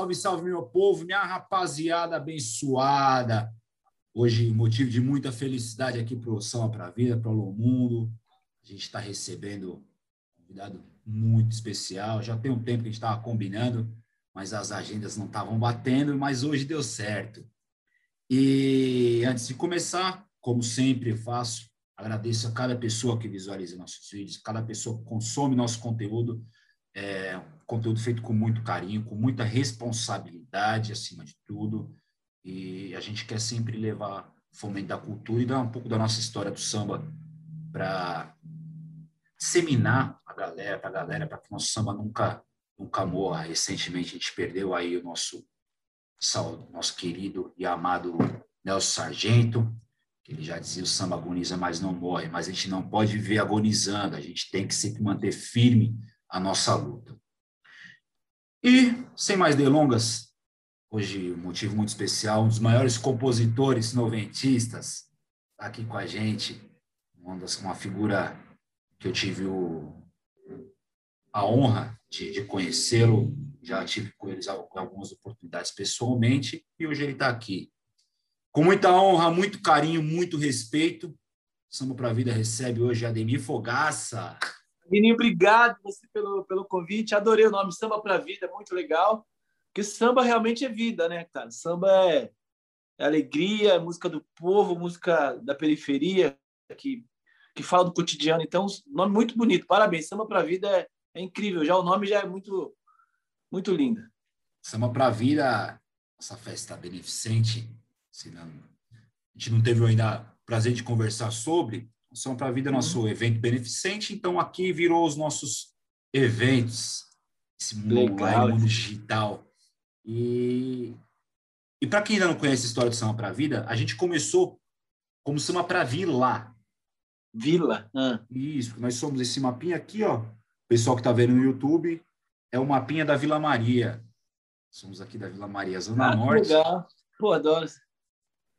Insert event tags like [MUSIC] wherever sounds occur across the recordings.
salve, salve, meu povo, minha rapaziada abençoada. Hoje, motivo de muita felicidade aqui para o Samba para a Vida, para o Mundo. A gente está recebendo um convidado muito especial. Já tem um tempo que a gente estava combinando, mas as agendas não estavam batendo, mas hoje deu certo. E antes de começar, como sempre faço, agradeço a cada pessoa que visualiza nossos vídeos, cada pessoa que consome nosso conteúdo. É, conteúdo feito com muito carinho, com muita responsabilidade, acima de tudo. E a gente quer sempre levar fomento da cultura e dar um pouco da nossa história do samba para disseminar a galera, para a galera, para que o nosso samba nunca, nunca morra. Recentemente a gente perdeu aí o nosso, nosso querido e amado Nelson Sargento, que ele já dizia o samba agoniza, mas não morre. Mas a gente não pode viver agonizando, a gente tem que sempre manter firme a nossa luta. E, sem mais delongas, hoje um motivo muito especial, um dos maiores compositores noventistas tá aqui com a gente, uma, das, uma figura que eu tive o, a honra de, de conhecê-lo, já tive com eles algumas oportunidades pessoalmente, e hoje ele está aqui. Com muita honra, muito carinho, muito respeito, Samba para a Vida recebe hoje Ademir Fogaça. Guininho, obrigado você pelo, pelo convite. Adorei o nome Samba para a Vida, é muito legal. Porque samba realmente é vida, né, cara? Samba é, é alegria, é música do povo, música da periferia, que, que fala do cotidiano. Então, nome muito bonito. Parabéns. Samba para a Vida é, é incrível. Já o nome já é muito, muito lindo. Samba para a Vida, essa festa beneficente, se não, a gente não teve ainda prazer de conversar sobre, são para a Vida, nosso uhum. evento beneficente, então aqui virou os nossos eventos, esse mundo online, mundo digital. E, e para quem ainda não conhece a história do Samba para a Vida, a gente começou como Samba para Vila. Vila? Ah. Isso, nós somos esse mapinha aqui, ó. O pessoal que está vendo no YouTube, é o mapinha da Vila Maria. Somos aqui da Vila Maria, Zona ah, Norte. Legal. Pô, adoro.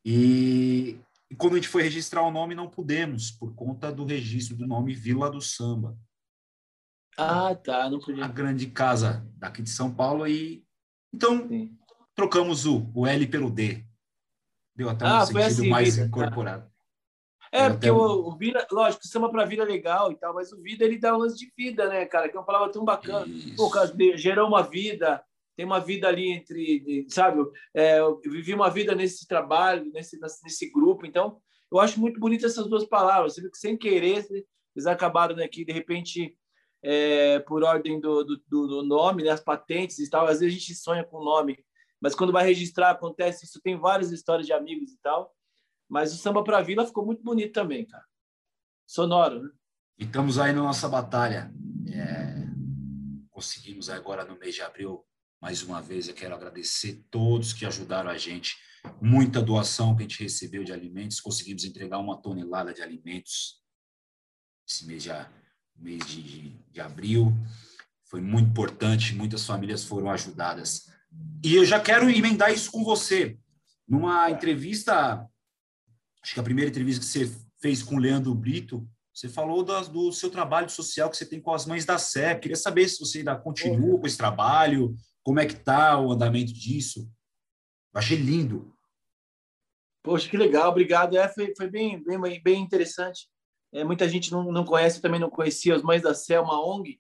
E e quando a gente foi registrar o nome, não pudemos, por conta do registro do nome Vila do Samba. Ah, tá, não podia. A grande casa daqui de São Paulo. E... Então, Sim. trocamos o, o L pelo D. Deu até um ah, sentido assim, mais vida, tá. incorporado. Tá. É, porque o, o Vida, lógico, samba para vida é legal e tal, mas o Vida ele dá um lance de vida, né, cara? Que é uma palavra tão bacana. Isso. Pô, cara, gerou uma vida, tem uma vida ali entre, sabe? É, eu vivi uma vida nesse trabalho, nesse, nesse grupo. Então, eu acho muito bonito essas duas palavras. Você que sem querer, eles acabaram aqui, de repente, é, por ordem do, do, do, nome, né, as patentes e tal. Às vezes a gente sonha com o nome, mas quando vai registrar, acontece isso. Tem várias histórias de amigos e tal. Mas o Samba para Vila ficou muito bonito também, cara. Sonoro, né? E estamos aí na nossa batalha. É... Conseguimos agora no mês de abril mais uma vez, eu quero agradecer todos que ajudaram a gente. Muita doação que a gente recebeu de alimentos. Conseguimos entregar uma tonelada de alimentos esse mês de, mês de, de, de abril. Foi muito importante, muitas famílias foram ajudadas. E eu já quero emendar isso com você. Numa entrevista, acho que a primeira entrevista que você fez com o Leandro Brito, você falou do, do seu trabalho social que você tem com as mães da Sé. Queria saber se você ainda continua com esse trabalho, como é que está o andamento disso? Eu achei lindo. Poxa, que legal, obrigado. É, foi, foi bem, bem, bem interessante. É, muita gente não, não conhece, eu também não conhecia as Mães da Selma ONG.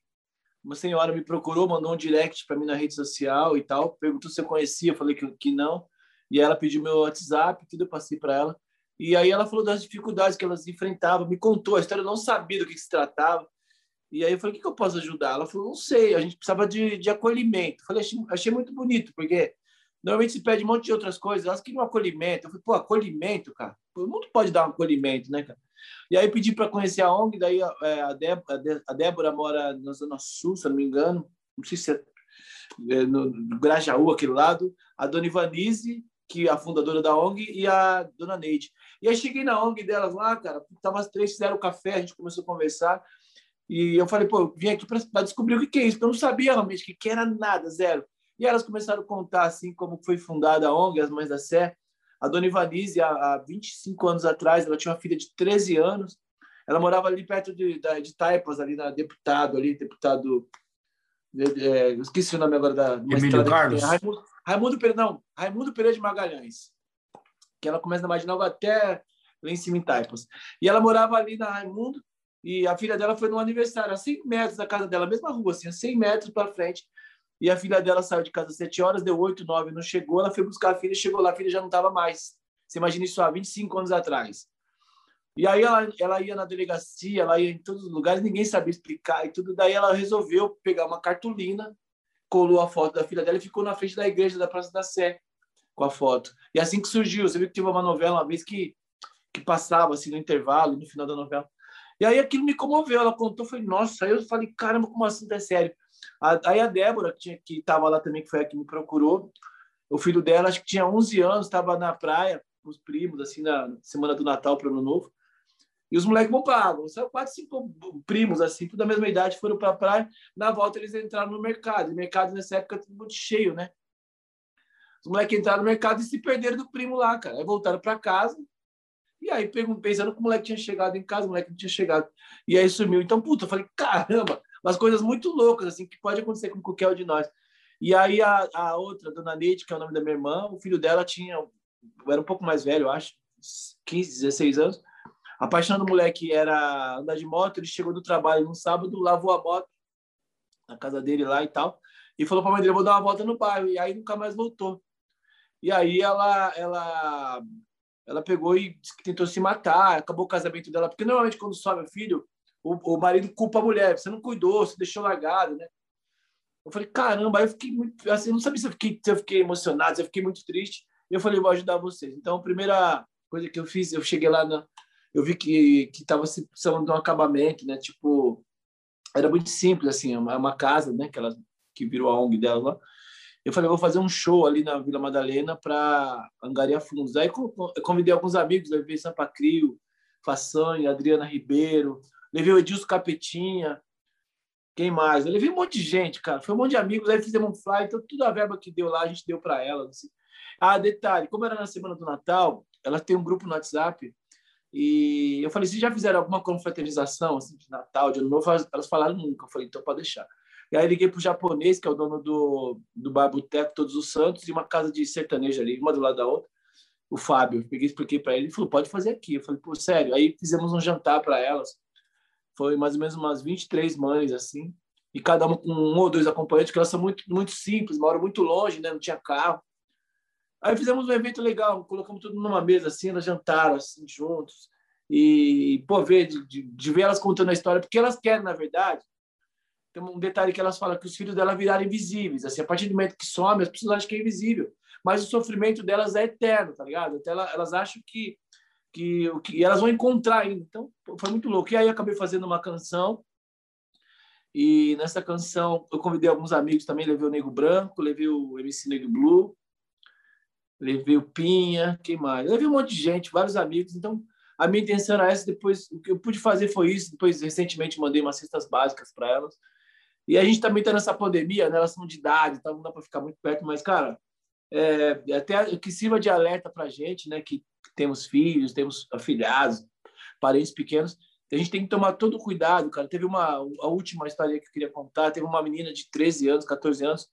Uma senhora me procurou, mandou um direct para mim na rede social e tal, perguntou se eu conhecia, eu falei que, que não. E ela pediu meu WhatsApp, tudo eu passei para ela. E aí ela falou das dificuldades que elas enfrentavam, me contou a história, eu não sabia do que se tratava. E aí eu falei, o que, que eu posso ajudar? Ela falou, não sei, a gente precisava de, de acolhimento. Eu falei, achei, achei muito bonito, porque normalmente se pede um monte de outras coisas, elas queriam um acolhimento. Eu falei, pô, acolhimento, cara? O mundo pode dar um acolhimento, né, cara? E aí pedi para conhecer a ONG, daí é, a, Débora, a Débora mora na Zona Sul, se não me engano, não sei se é, é no, no Grajaú, aquele lado, a dona Ivanise, que é a fundadora da ONG, e a dona Neide. E aí cheguei na ONG delas lá, cara, tava as três, fizeram café, a gente começou a conversar, e eu falei, pô, eu vim aqui para descobrir o que, é isso, porque eu não sabia realmente o que, era nada, zero. E elas começaram a contar assim como foi fundada a ONG, as Mães da Sé. A dona Ivanise, há, há 25 anos atrás, ela tinha uma filha de 13 anos. Ela morava ali perto de, de Taipas, ali na deputado, ali, deputado. É, esqueci o nome agora da. Emílio Carlos? Raimundo Pereira, não, Raimundo Pereira de Magalhães. Que ela começa na Marginal até lá em cima em Taipas. E ela morava ali na Raimundo, e a filha dela foi no aniversário, a 100 metros da casa dela, mesma rua, assim, a 100 metros para frente. E a filha dela saiu de casa às 7 horas, deu 8, 9, não chegou. Ela foi buscar a filha, chegou lá, a filha já não estava mais. Você imagina isso há 25 anos atrás. E aí ela, ela ia na delegacia, ela ia em todos os lugares, ninguém sabia explicar e tudo. Daí ela resolveu pegar uma cartolina, colou a foto da filha dela e ficou na frente da igreja da Praça da Sé com a foto. E assim que surgiu, você viu que teve uma novela uma vez que, que passava assim no intervalo, no final da novela. E aí aquilo me comoveu, ela contou, foi nossa, aí eu falei, caramba, como assim, é sério. Aí a Débora, que tinha que estava lá também, que foi a que me procurou, o filho dela, acho que tinha 11 anos, estava na praia com os primos, assim, na semana do Natal para o Ano Novo. E os moleques vão para água. São quatro, cinco primos, assim, tudo da mesma idade, foram para a praia. Na volta, eles entraram no mercado. E mercado, nessa época, tudo muito cheio, né? Os moleques entraram no mercado e se perderam do primo lá, cara. Aí voltaram para casa, e aí, pensando que o moleque tinha chegado em casa, o moleque não tinha chegado. E aí sumiu. Então, puta, eu falei, caramba, umas coisas muito loucas, assim, que pode acontecer com qualquer um de nós. E aí a, a outra, a dona Neide, que é o nome da minha irmã, o filho dela tinha, era um pouco mais velho, eu acho, 15, 16 anos. A paixão do moleque era andar de moto, ele chegou do trabalho no sábado, lavou a moto na casa dele lá e tal, e falou para a mãe dele, vou dar uma volta no bairro, e aí nunca mais voltou. E aí ela, ela ela pegou e tentou se matar, acabou o casamento dela, porque normalmente quando some o filho, o, o marido culpa a mulher, você não cuidou, você deixou largado, né? Eu falei, caramba, aí eu fiquei muito, assim, não sabia se eu fiquei, se eu fiquei emocionado, se eu fiquei muito triste, eu falei, vou ajudar vocês. Então, a primeira coisa que eu fiz, eu cheguei lá, na, eu vi que que estava precisando de um acabamento, né? Tipo, era muito simples, assim, é uma, é uma casa, né? Que, ela, que virou a ONG dela lá. Eu falei, vou fazer um show ali na Vila Madalena para angariar fundos. Aí convidei alguns amigos, levei Sampa Crio, Façanha, Adriana Ribeiro, levei o Edilson Capetinha, quem mais? Eu levei um monte de gente, cara. Foi um monte de amigos, aí fizemos um fly, então toda a verba que deu lá, a gente deu para elas. Assim. Ah, detalhe, como era na semana do Natal, elas têm um grupo no WhatsApp e eu falei, se já fizeram alguma confraternização assim, de Natal, de Ano Novo? Elas falaram nunca. Eu falei, então pode deixar. E aí liguei para o japonês, que é o dono do, do Bar Boteco Todos os Santos, e uma casa de sertanejo ali, uma do lado da outra, o Fábio. Peguei, expliquei para ele, ele falou, pode fazer aqui. Eu falei, pô, sério. Aí fizemos um jantar para elas. Foi mais ou menos umas 23 mães, assim, e cada uma com um ou dois acompanhantes, que elas são muito, muito simples, moram muito longe, né? não tinha carro. Aí fizemos um evento legal, colocamos tudo numa mesa, assim, elas jantaram, assim, juntos. E, pô, ver, de, de ver elas contando a história, porque elas querem, na verdade, tem um detalhe que elas falam que os filhos dela viraram invisíveis. Assim, a partir do momento que some, as pessoas acham que é invisível. Mas o sofrimento delas é eterno, tá ligado? Até elas, elas acham que, que, que elas vão encontrar ainda. Então, foi muito louco. E aí, acabei fazendo uma canção. E nessa canção, eu convidei alguns amigos também. Levei o Nego Branco, levei o MC Nego Blue, levei o Pinha, quem mais? levei um monte de gente, vários amigos. Então, a minha intenção era essa. Depois, o que eu pude fazer foi isso. Depois, recentemente, mandei umas cestas básicas para elas. E a gente também está nessa pandemia, né? elas são de idade, então não dá para ficar muito perto, mas, cara, é, até que sirva de alerta para gente, né? Que temos filhos, temos afilhados, parentes pequenos, a gente tem que tomar todo cuidado, cara. Teve uma a última história que eu queria contar, teve uma menina de 13 anos, 14 anos,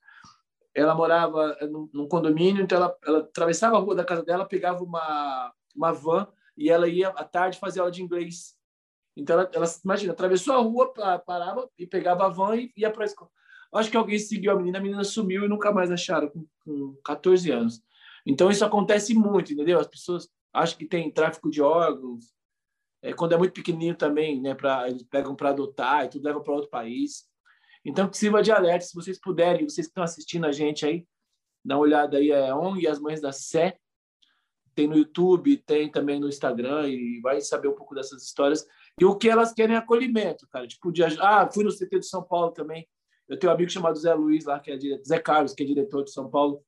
ela morava num, num condomínio, então ela, ela atravessava a rua da casa dela, pegava uma, uma van e ela ia à tarde fazer aula de inglês. Então, ela, ela imagina, atravessou a rua, parava e pegava a van e ia para a escola. Acho que alguém seguiu a menina, a menina sumiu e nunca mais acharam, com, com 14 anos. Então, isso acontece muito, entendeu? As pessoas acham que tem tráfico de órgãos. É, quando é muito pequenininho também, né, pra, eles pegam para adotar e tudo leva para outro país. Então, que sirva de alerta, se vocês puderem, vocês que estão assistindo a gente aí, dá uma olhada aí, é ONG As Mães da Sé, tem no YouTube, tem também no Instagram, e vai saber um pouco dessas histórias. E o que elas querem é acolhimento, cara. Tipo, de... ah, fui no CT de São Paulo também. Eu tenho um amigo chamado Zé Luiz lá, que é dire... Zé Carlos, que é diretor de São Paulo.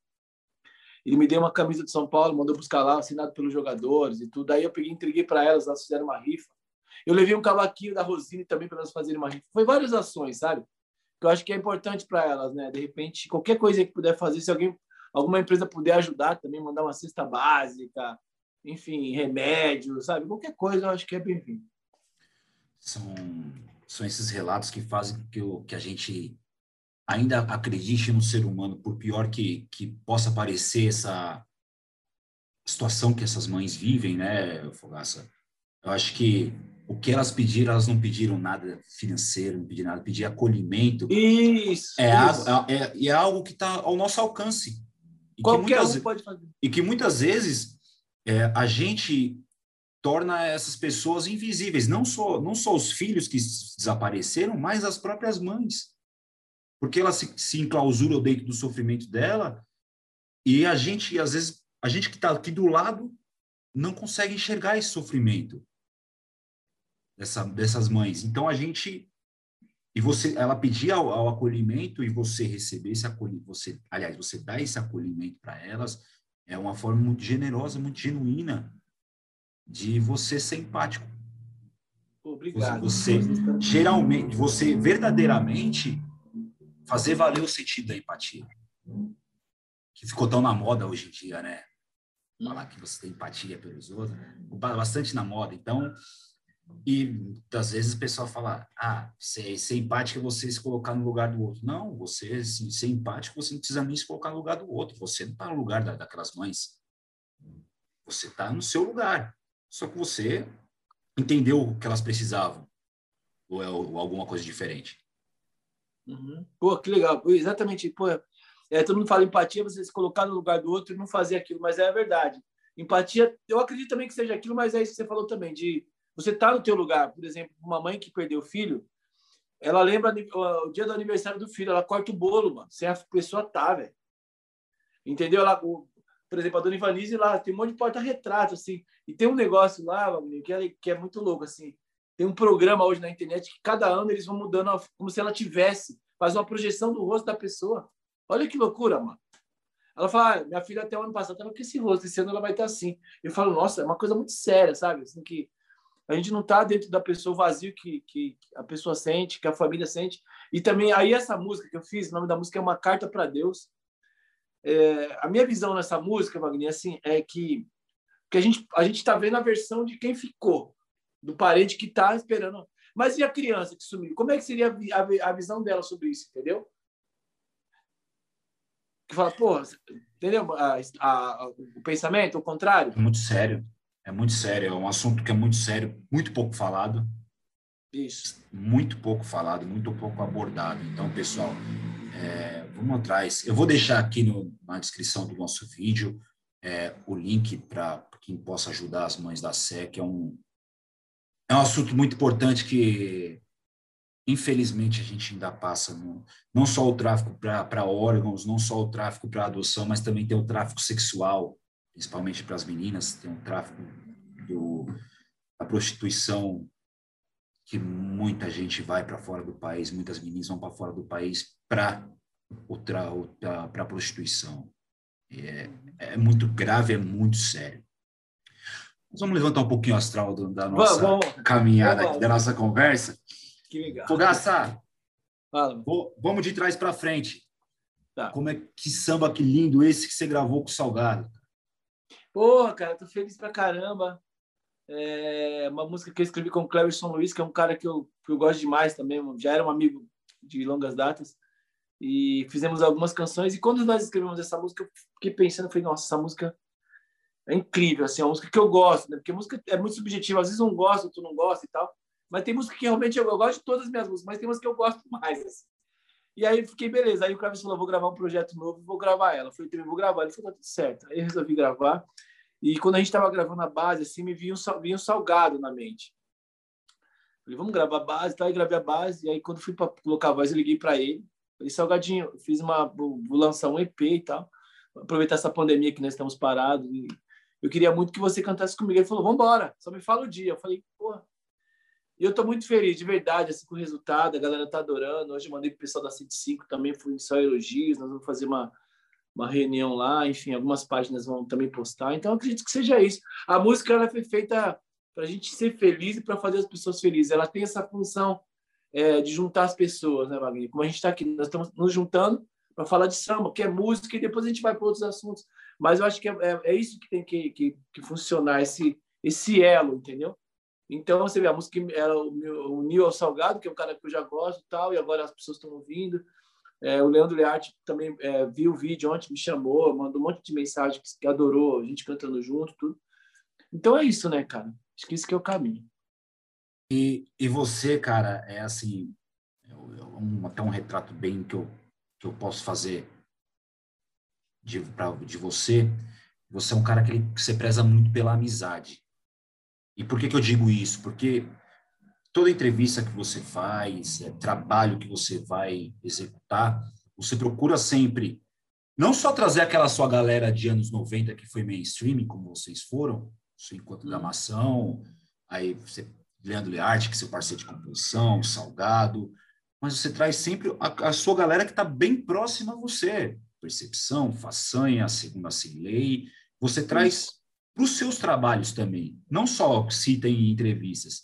Ele me deu uma camisa de São Paulo, mandou buscar lá, assinado pelos jogadores e tudo. Aí eu peguei, entreguei para elas, elas fizeram uma rifa. Eu levei um cavaquinho da Rosine também para elas fazerem uma rifa. Foi várias ações, sabe? Que eu acho que é importante para elas, né? De repente, qualquer coisa que puder fazer, se alguém, alguma empresa puder ajudar também, mandar uma cesta básica, enfim, remédio, sabe? Qualquer coisa eu acho que é bem-vindo são, são esses relatos que fazem que, o, que a gente ainda acredite no ser humano, por pior que, que possa parecer essa situação que essas mães vivem, né, Fogaça? Eu acho que o que elas pediram, elas não pediram nada financeiro, não pediram nada, pediram acolhimento. Isso. É, isso. Algo, é, é, é algo que está ao nosso alcance. E Qualquer muitas, um pode fazer. E que muitas vezes é, a gente torna essas pessoas invisíveis, não só, não só os filhos que desapareceram, mas as próprias mães. Porque elas se, se enclausuram dentro do sofrimento dela e a gente, às vezes, a gente que está aqui do lado não consegue enxergar esse sofrimento dessa, dessas mães. Então a gente e você, ela pedir ao, ao acolhimento e você receber esse acolhimento, você, aliás, você dá esse acolhimento para elas é uma forma muito generosa, muito genuína de você ser empático. Obrigado. Você, geralmente, você verdadeiramente fazer valer o sentido da empatia, que ficou tão na moda hoje em dia, né? Falar que você tem empatia pelos outros, bastante na moda. Então, e às vezes o pessoal fala, ah, ser, ser empático é você se colocar no lugar do outro. Não, você se, ser empático, você não precisa nem se colocar no lugar do outro. Você não está no lugar da, daquelas mães. Você está no seu lugar. Só que você entendeu o que elas precisavam. Ou é alguma coisa diferente. Uhum. Pô, que legal. Exatamente. Pô, é, todo mundo fala empatia, você se colocar no lugar do outro e não fazer aquilo, mas é a verdade. Empatia, eu acredito também que seja aquilo, mas é isso que você falou também, de você tá no teu lugar, por exemplo, uma mãe que perdeu o filho, ela lembra o dia do aniversário do filho, ela corta o bolo, mano, sem a pessoa tá, velho. Entendeu? Ela, por exemplo, a dona Ivanise lá tem um monte de porta-retrato, assim, e tem um negócio lá, que é, que é muito louco, assim. Tem um programa hoje na internet que cada ano eles vão mudando, como se ela tivesse, faz uma projeção do rosto da pessoa. Olha que loucura, mano. Ela fala, ah, minha filha até o ano passado estava com esse rosto, esse ano ela vai estar assim. Eu falo, nossa, é uma coisa muito séria, sabe? Assim, que a gente não está dentro da pessoa vazio que, que a pessoa sente, que a família sente. E também, aí essa música que eu fiz, o nome da música é Uma Carta para Deus. É, a minha visão nessa música, Wagner, assim, é que, que a gente a gente está vendo a versão de quem ficou, do parente que está esperando. Mas e a criança que sumiu? Como é que seria a, a, a visão dela sobre isso, entendeu? Que fala, pô, entendeu? A, o pensamento, o contrário. Muito sério. É muito sério, é um assunto que é muito sério, muito pouco falado. Isso. Muito pouco falado, muito pouco abordado. Então, pessoal, é, vamos atrás. Eu vou deixar aqui no, na descrição do nosso vídeo é, o link para quem possa ajudar as mães da SEC. É um, é um assunto muito importante que, infelizmente, a gente ainda passa. No, não só o tráfico para órgãos, não só o tráfico para adoção, mas também tem o tráfico sexual principalmente para as meninas, tem um tráfico do, da prostituição que muita gente vai para fora do país, muitas meninas vão para fora do país para a prostituição. É, é, muito grave, é muito sério. Nós vamos levantar um pouquinho o astral do, da nossa vamos, caminhada, vamos, aqui, da nossa conversa. Que legal. Fogaça, vamos de trás para frente. Tá. Como é que samba que lindo esse que você gravou com o Salgado. Porra, cara, tô feliz pra caramba. É uma música que eu escrevi com o Cleverson Luiz, que é um cara que eu, que eu gosto demais também, já era um amigo de longas datas. E fizemos algumas canções. E quando nós escrevemos essa música, eu fiquei pensando, falei, nossa, essa música é incrível, assim, é uma música que eu gosto, né? Porque música é muito subjetiva, às vezes um gosta, outro não gosta e tal. Mas tem música que realmente eu, eu gosto de todas as minhas músicas, mas tem música que eu gosto mais, assim. E aí fiquei, beleza. Aí o Kravis falou: vou gravar um projeto novo, vou gravar ela. Eu falei, também vou gravar. Ele falou: tá tudo certo. Aí eu resolvi gravar. E quando a gente estava gravando a base, assim, me vinha um, vinha um salgado na mente. Falei, vamos gravar a base, tá? E gravei a base. E aí, quando fui para colocar a voz, eu liguei para ele. Falei, Salgadinho, fiz uma. Vou, lançar um EP e tal. Aproveitar essa pandemia que nós estamos parados. E eu queria muito que você cantasse comigo. Ele falou, vamos embora, só me fala o dia. Eu falei, porra. E eu estou muito feliz, de verdade, assim, com o resultado. A galera tá adorando. Hoje eu mandei pro pessoal da 105 também, fui só elogios. Nós vamos fazer uma uma reunião lá, enfim, algumas páginas vão também postar. Então, acredito que seja isso. A música ela foi feita para a gente ser feliz e para fazer as pessoas felizes. Ela tem essa função é, de juntar as pessoas, né, Wagner? Como a gente está aqui, nós estamos nos juntando para falar de samba, que é música, e depois a gente vai para outros assuntos. Mas eu acho que é, é, é isso que tem que, que, que, funcionar, esse, esse elo, entendeu? Então, você vê, a música ela uniu ao Salgado, que é um cara que eu já gosto e tal, e agora as pessoas estão ouvindo É, o Leandro Learte também é, viu o vídeo ontem, me chamou, mandou um monte de mensagem que, que adorou, a gente cantando junto, tudo. Então é isso, né, cara? Acho que isso que é o caminho. E, e você, cara, é assim, é um, até um retrato bem que eu, que eu posso fazer de, pra, de você. Você é um cara que, ele, que você preza muito pela amizade. E por que, que eu digo isso? Porque toda entrevista que você faz, é, trabalho que você vai executar, você procura sempre não só trazer aquela sua galera de anos 90 que foi mainstream, como vocês foram, Enquanto da Mação, aí você, Leandro Learte, que é seu parceiro de composição, Salgado, mas você traz sempre a, a sua galera que está bem próxima a você. Percepção, Façanha, Segunda Sem Lei. Você traz para os seus trabalhos também, não só cita em entrevistas,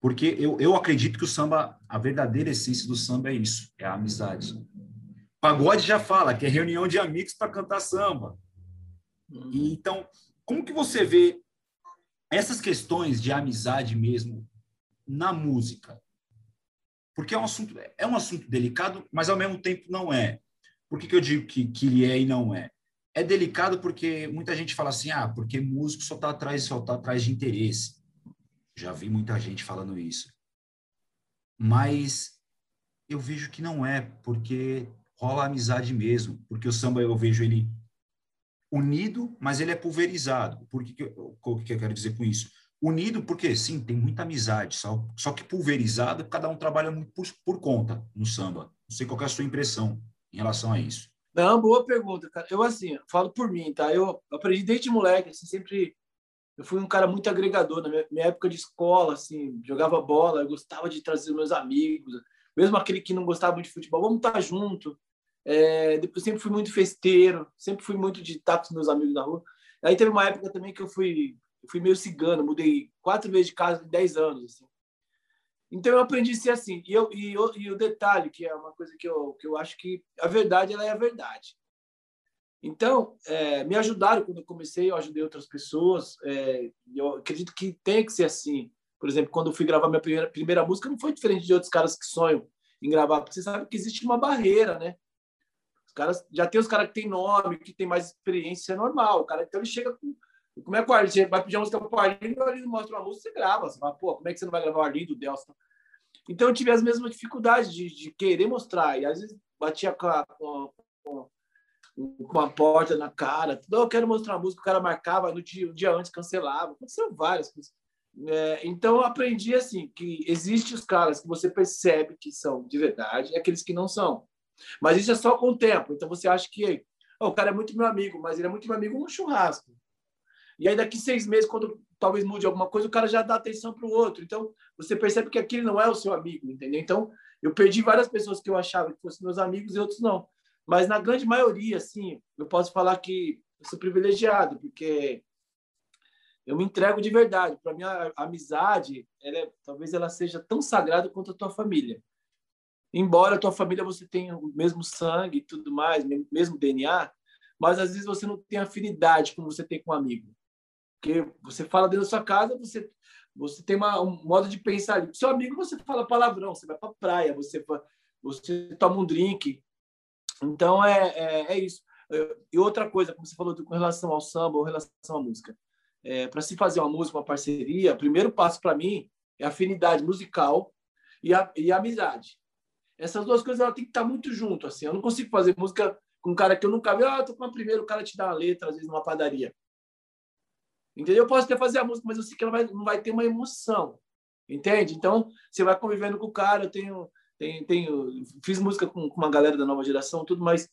porque eu, eu acredito que o samba, a verdadeira essência do samba é isso, é a amizade. Pagode já fala que é reunião de amigos para cantar samba. Uhum. E, então, como que você vê essas questões de amizade mesmo na música? Porque é um assunto, é um assunto delicado, mas ao mesmo tempo não é. Por que, que eu digo que, que ele é e não é? É delicado porque muita gente fala assim, ah, porque músico só está atrás, tá atrás de interesse. Já vi muita gente falando isso. Mas eu vejo que não é, porque rola amizade mesmo, porque o samba eu vejo ele unido, mas ele é pulverizado. Por que, que, eu, o que eu quero dizer com isso? Unido porque, sim, tem muita amizade, só, só que pulverizado, cada um trabalha muito por, por conta no samba. Não sei qual é a sua impressão em relação a isso. Não, boa pergunta, cara. Eu, assim, falo por mim, tá? Eu aprendi desde moleque, assim, sempre eu fui um cara muito agregador na minha, minha, época de escola, assim, jogava bola, eu gostava de trazer meus amigos, mesmo aquele que não gostava muito de futebol, vamos estar junto. É, depois sempre fui muito festeiro, sempre fui muito de estar com meus amigos na rua. Aí teve uma época também que eu fui, eu fui meio cigano, mudei quatro vezes de casa em dez anos, assim. Então eu aprendi a ser assim. E, eu, e, eu, e o detalhe, que é uma coisa que eu, que eu acho que a verdade ela é a verdade. Então, é, me ajudaram quando eu comecei, eu ajudei outras pessoas. É, eu acredito que tem que ser assim. Por exemplo, quando eu fui gravar minha primeira, primeira música, não foi diferente de outros caras que sonham em gravar, porque você sabe que existe uma barreira, né? Os caras, já tem os caras que têm nome, que têm mais experiência, é normal. O cara, então, ele chega com. Como é que o Arlindo vai pedir uma música para o Arlindo, o Arlindo mostra uma música, você grava. Você fala, pô, como é que você não vai gravar o Arlindo, o Delson? Então, eu tive as mesmas dificuldades de, de querer mostrar. E às vezes batia com, a, com, com uma porta na cara. Tudo, eu quero mostrar uma música, o cara marcava, no dia, um dia antes cancelava. Aconteceu várias coisas. É, então, eu aprendi assim, que existem os caras que você percebe que são de verdade e aqueles que não são. Mas isso é só com o tempo. Então, você acha que oh, o cara é muito meu amigo, mas ele é muito meu amigo no churrasco. E aí, daqui seis meses, quando talvez mude alguma coisa, o cara já dá atenção para o outro. Então, você percebe que aquele não é o seu amigo, entendeu? Então, eu perdi várias pessoas que eu achava que fossem meus amigos e outros não. Mas na grande maioria, assim, eu posso falar que eu sou privilegiado, porque eu me entrego de verdade. Para mim, a amizade, ela é, talvez ela seja tão sagrada quanto a tua família. Embora a tua família você tenha o mesmo sangue e tudo mais, mesmo DNA, mas às vezes você não tem afinidade como você tem com um amigo. Porque você fala dentro da sua casa, você você tem uma, um modo de pensar ali. Seu amigo, você fala palavrão, você vai para praia, você você toma um drink, então, é, é, é, isso. E outra coisa, como você falou com relação ao samba ou relação à música. É, para se fazer uma música, uma parceria, o primeiro passo para mim é afinidade musical e, a, e a amizade. Essas duas coisas ela tem que estar muito junto. Assim. Eu não consigo fazer música com um cara que eu nunca vi. Ah, tô com a primeira, o cara te dá uma letra, às vezes, numa padaria. Entendeu? Eu posso até fazer a música, mas eu sei que ela vai, não vai ter uma emoção. Entende? Então, você vai convivendo com o cara. Eu tenho tenho, tenho, fiz música com, com, uma galera da nova geração, tudo, mas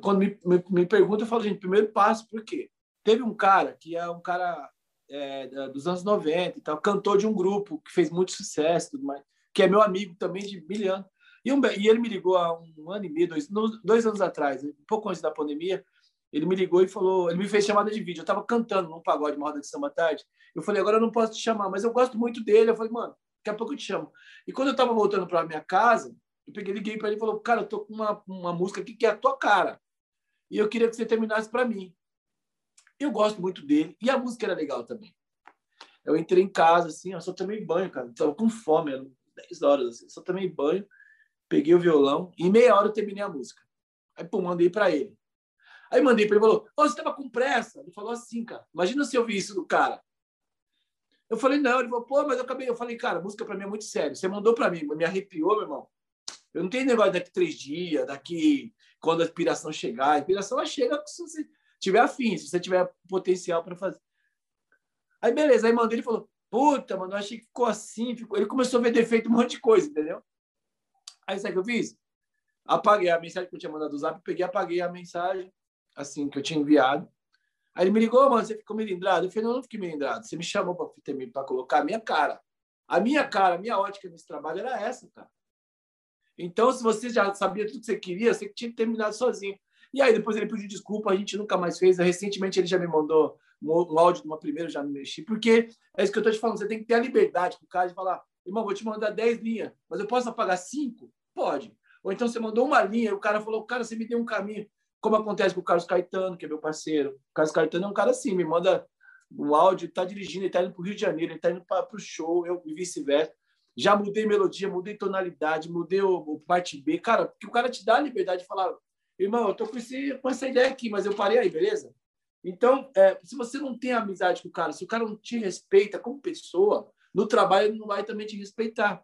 quando me, me, me perguntam, eu falo, gente, primeiro passo, por quê? Teve um cara que é um cara é, dos anos 90 e tal, cantor de um grupo que fez muito sucesso, tudo mais, que é meu amigo também de mil anos. E, um, e ele me ligou há um ano e meio, dois, dois anos atrás, um pouco antes da pandemia, ele me ligou e falou, ele me fez chamada de vídeo. Eu estava cantando num pagode, uma roda de samba tarde. Eu falei, agora eu não posso te chamar, mas eu gosto muito dele. Eu falei, mano, daqui a pouco eu te chamo. E quando eu estava voltando para minha casa, eu peguei, liguei para ele e falou, cara, eu tô com uma, uma música aqui que é a tua cara. E eu queria que você terminasse para mim. Eu gosto muito dele e a música era legal também. Eu entrei em casa, assim, eu só tomei banho, cara. Estava com fome, eram 10 horas, assim, só tomei banho. peguei o violão, e em meia hora eu terminei a música. Aí, pô, mandei para ele. Aí mandei para ele, falou, oh, você estava com pressa? Ele falou assim, cara, imagina se eu vi isso do cara. Eu falei, não. Ele falou, pô, mas eu acabei. Eu falei, cara, música para mim é muito sério. Você mandou para mim, me arrepiou, meu irmão. Eu não tenho negócio daqui três dias, daqui quando a inspiração chegar. A inspiração ela chega se você tiver afim, se você tiver potencial para fazer. Aí, beleza. Aí mandei, ele falou, puta, mano, eu achei que ficou assim. Ficou... Ele começou a ver defeito, um monte de coisa, entendeu? Aí, sabe o que eu fiz? Apaguei a mensagem que eu tinha mandado do zap, peguei apaguei a mensagem, assim, que eu tinha enviado. Aí ele me ligou, mano, você ficou melindrado? Eu falei, não, não fiquei melindrado. Você me chamou para colocar a minha cara. A minha cara, a minha ótica nesse trabalho era essa, cara. Então, se você já sabia tudo que você queria, você tinha que terminar sozinho. E aí, depois ele pediu desculpa, a gente nunca mais fez. Recentemente, ele já me mandou um áudio de uma primeira, já me mexi. Porque é isso que eu estou te falando, você tem que ter a liberdade com o cara de falar, irmão, vou te mandar 10 linhas, mas eu posso apagar 5? Pode. Ou então você mandou uma linha, o cara falou, cara, você me deu um caminho como acontece com o Carlos Caetano, que é meu parceiro. O Carlos Caetano é um cara assim, me manda um áudio, está dirigindo, ele está indo para o Rio de Janeiro, ele está indo para o show, eu e vice-versa. Já mudei melodia, mudei tonalidade, mudei o, o, parte B. Cara, porque o cara te dá a liberdade de falar, irmão, eu tô com, esse, com essa ideia aqui, mas eu parei aí, beleza? Então, é, se você não tem amizade com o cara, se o cara não te respeita como pessoa, no trabalho ele não vai também te respeitar.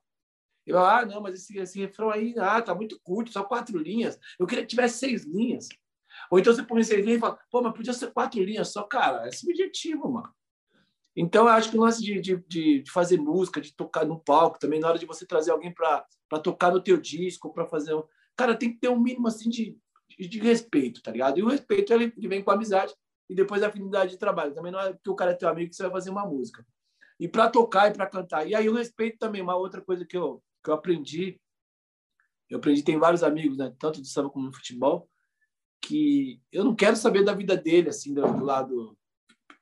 Eu, ah, não, mas esse, esse refrão aí, ah, tá muito curto, só quatro linhas. Eu queria que tivesse seis linhas. Ou então você põe linhas e fala, pô, mas podia ser quatro linhas só, cara. É subjetivo, mano. Então, eu acho que o lance de, de, de, fazer música, de tocar no palco, também na hora de você trazer alguém para tocar no teu disco, para fazer. Um... Cara, tem que ter um mínimo assim de, de, de, respeito, tá ligado? E o respeito ele, vem com amizade e depois a afinidade de trabalho. Também não é porque o cara é teu amigo que você vai fazer uma música. E para tocar e para cantar. E aí o respeito também, uma outra coisa que eu, que eu aprendi. Eu aprendi, tem vários amigos, né, tanto do samba como no futebol, que eu não quero saber da vida dele, assim, do, lado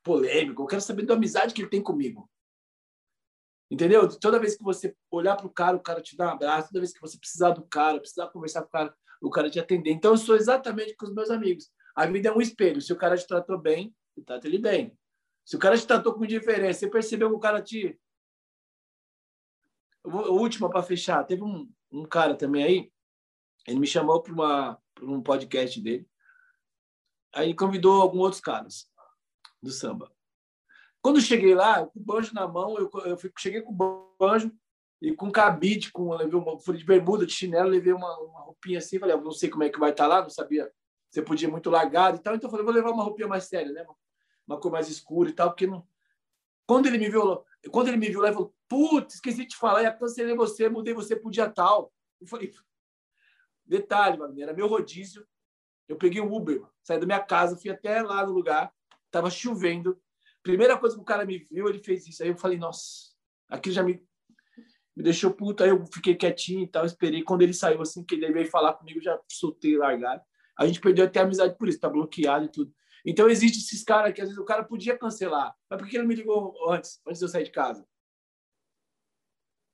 polêmico, eu quero saber da amizade que ele tem comigo. Entendeu? Toda vez que você olhar para o cara, o cara te dá um abraço, toda vez que você precisar do cara, precisar conversar com o cara, o cara te atender. Então, eu sou exatamente com os meus amigos. A vida é um espelho. Se o cara te tratou bem, trata ele bem. Se o cara te tratou com indiferença, você percebeu que o cara te. Última para fechar, teve um, um cara também aí, ele me chamou para um podcast dele. Aí convidou alguns outros caras do samba. Quando cheguei lá, com o banjo na mão, eu, eu cheguei com o banjo e com cabide, com levei uma folha de bermuda, de chinelo, levei uma, uma roupinha assim, falei, ah, não sei como é que vai estar tá lá, não sabia você podia ir muito largado e tal, então eu falei, vou levar uma roupinha mais séria, né? Uma cor mais escura e tal, porque não. Quando ele me viu, quando ele me viu lá, ele falou, putz, esqueci de te falar, cancelei você, mudei você pro dia tal. Eu falei, detalhe, mano, era meu rodízio, eu peguei um Uber, saí da minha casa, fui até lá no lugar, tava chovendo. Primeira coisa que o cara me viu, ele fez isso. Aí eu falei, nossa, aquilo já me, me deixou puto. Aí eu fiquei quietinho e tal, esperei. Quando ele saiu, assim, que ele veio falar comigo, já soltei largado. A gente perdeu até a amizade por isso, tá bloqueado e tudo. Então, existe esses caras que às vezes o cara podia cancelar. Mas por que ele me ligou antes, antes de eu sair de casa?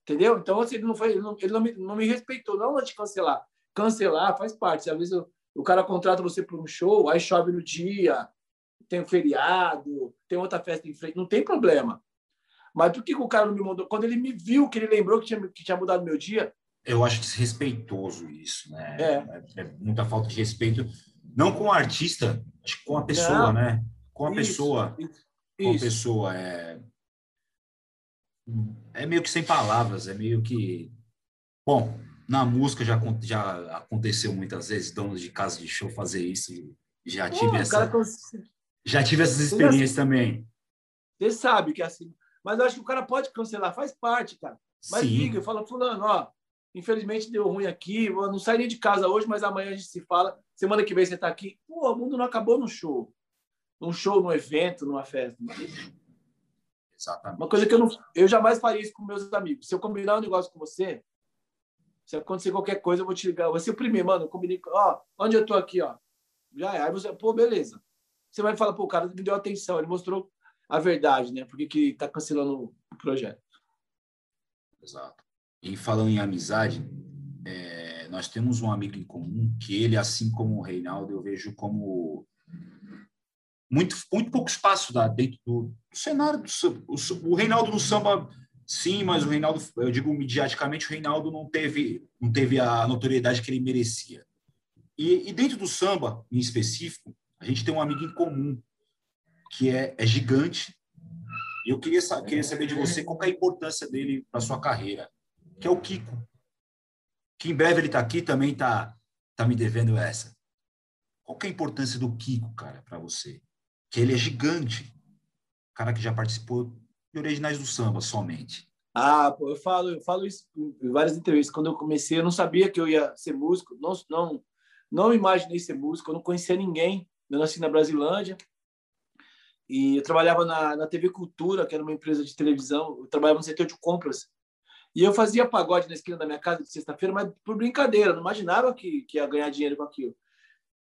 Entendeu? Então, assim, ele não, foi, ele não, ele não, me, não me respeitou, não antes de cancelar. Cancelar faz parte. Às vezes eu, o cara contrata você para um show, aí chove no dia, tem um feriado, tem outra festa em frente, não tem problema. Mas por que o cara não me mandou? Quando ele me viu, que ele lembrou que tinha, que tinha mudado meu dia. Eu acho desrespeitoso isso, né? É. é, é muita falta de respeito, não com o artista, acho que com a pessoa, não. né? Com a isso, pessoa. Isso. Com a pessoa. É... é meio que sem palavras, é meio que. Bom, na música já, já aconteceu muitas vezes, donos de casa de show fazer isso. Já tive, Pô, essa, já tive essas experiências também. Você sabe que é assim. Mas eu acho que o cara pode cancelar, faz parte, cara. Mas Sim. liga, fala, fulano, ó, infelizmente deu ruim aqui, eu não saí de casa hoje, mas amanhã a gente se fala. Semana que vem você está aqui. Pô, o mundo não acabou no show. Num show, num evento, numa festa. Exatamente. Uma coisa que eu não, eu jamais faria isso com meus amigos. Se eu combinar um negócio com você, se acontecer qualquer coisa, eu vou te ligar. Você o primeiro, mano, eu ó, onde eu tô aqui, ó. Já é. Aí você, pô, beleza. Você vai falar, pô, o cara me deu atenção, ele mostrou a verdade, né? Porque que tá cancelando o projeto. Exato. E falando em amizade, é, nós temos um amigo em comum que ele, assim como o Reinaldo, eu vejo como muito, muito pouco espaço da, dentro do, do cenário do o, o Reinaldo no samba Sim, mas o Reinaldo, eu digo midiaticamente, o Reinaldo não teve, não teve a notoriedade que ele merecia. E, e dentro do samba, em específico, a gente tem um amigo em comum, que é, é gigante. E eu queria, queria saber de você qual é a importância dele para sua carreira, que é o Kiko. Que em breve ele está aqui, também está tá me devendo essa. Qual é a importância do Kiko, cara, para você? Que ele é gigante. Cara que já participou de originais do samba somente? Ah, pô, eu falo, eu falo isso em várias entrevistas. Quando eu comecei, eu não sabia que eu ia ser músico, não, não, não imaginei ser músico, eu não conhecia ninguém. Eu nasci na Brasilândia e eu trabalhava na, na TV Cultura, que era uma empresa de televisão. Eu trabalhava no setor de compras e eu fazia pagode na esquina da minha casa de sexta-feira, mas por brincadeira, não imaginava que, que ia ganhar dinheiro com aquilo.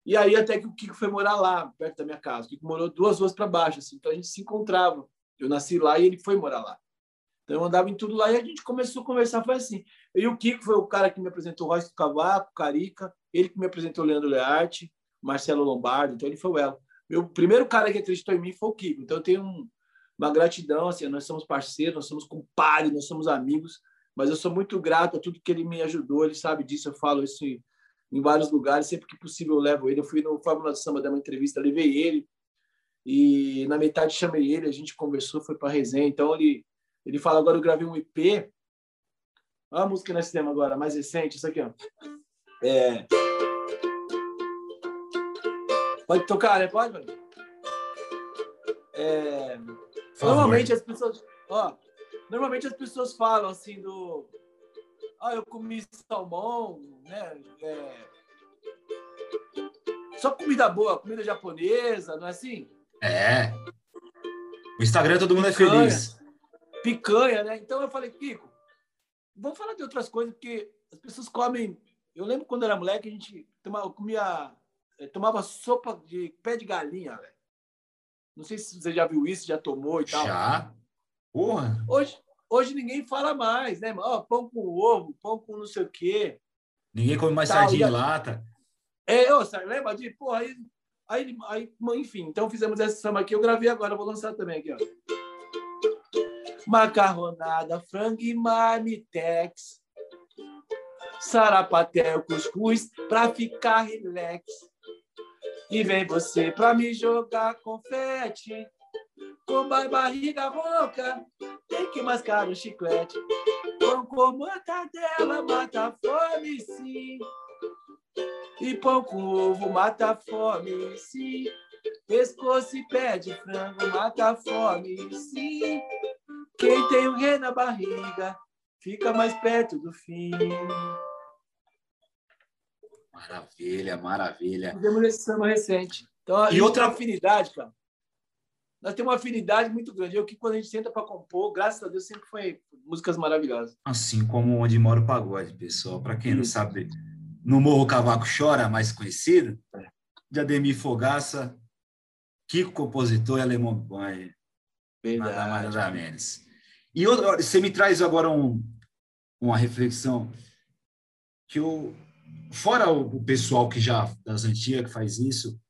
E aí até que o Kiko foi morar lá, perto da minha casa. O Kiko morou duas ruas para baixo, assim, então a gente se encontrava. Eu nasci lá e ele foi morar lá. Então eu andava em tudo lá e a gente começou a conversar, foi assim. E o Kiko foi o cara que me apresentou o Royce Cavaco, Carica, ele que me apresentou o Leandro Learte, Marcelo Lombardo, então ele foi o elo. Meu primeiro cara que acreditou em mim foi o Kiko. Então eu tenho um, uma gratidão, assim, nós somos parceiros, nós somos compadres, nós somos amigos, mas eu sou muito grato a tudo que ele me ajudou, ele sabe disso, eu falo isso em, em vários lugares, sempre que possível eu levo ele. Eu fui no Fórmula do Samba dar uma entrevista, levei ele, e na metade chamei ele, a gente conversou, foi para resenha. Então ele ele fala agora eu gravei um IP. Olha a música nesse tema agora, mais recente, isso aqui, ó. É... Pode tocar, né? Pode, mano? É... Normalmente as pessoas, ó, normalmente as pessoas falam assim do, ah, eu comi salmão, né? É... Só comida boa, comida japonesa, não é assim? É. O Instagram todo mundo é feliz. Picanha, né? Então eu falei, Kiko, vamos falar de outras coisas, porque as pessoas comem. Eu lembro quando eu era moleque, a gente tomava, comia, eh, tomava sopa de pé de galinha, velho. Não sei se você já viu isso, já tomou e tal. Já? Porra! Hoje, hoje ninguém fala mais, né? Ó, pão com ovo, pão com não sei o quê. Ninguém come mais tal, sardinha em lata. É, ô, lembra de? Porra, aí Aí, aí, enfim, então fizemos essa samba aqui. Eu gravei agora, vou lançar também aqui, ó. Macarronada, frango e marmitex. Sarapatel, cuscuz, pra ficar relax. E vem você pra me jogar confete. Com barriga rouca, tem que mascar o chiclete. Pão com mortadela, mata a fome, sim. E pão com ovo mata a fome, sim. Pescoço e pé de frango mata a fome, sim. Quem tem o rei na barriga fica mais perto do fim. Maravilha, maravilha. Fizemos esse samba recente. Então, e outra afinidade, cara. Nós temos uma afinidade muito grande. Eu que quando a gente senta para compor, graças a Deus sempre foi músicas maravilhosas. Assim como onde mora o pagode, pessoal. Para quem não sabe, no Morro Cavaco Chora, mais conhecido, de Ademir Fogaça, Kiko, compositor e Alemão. Nada mais, nada menos. E outra, você me traz agora um, uma reflexão que o fora o, pessoal que já das antigas que faz isso,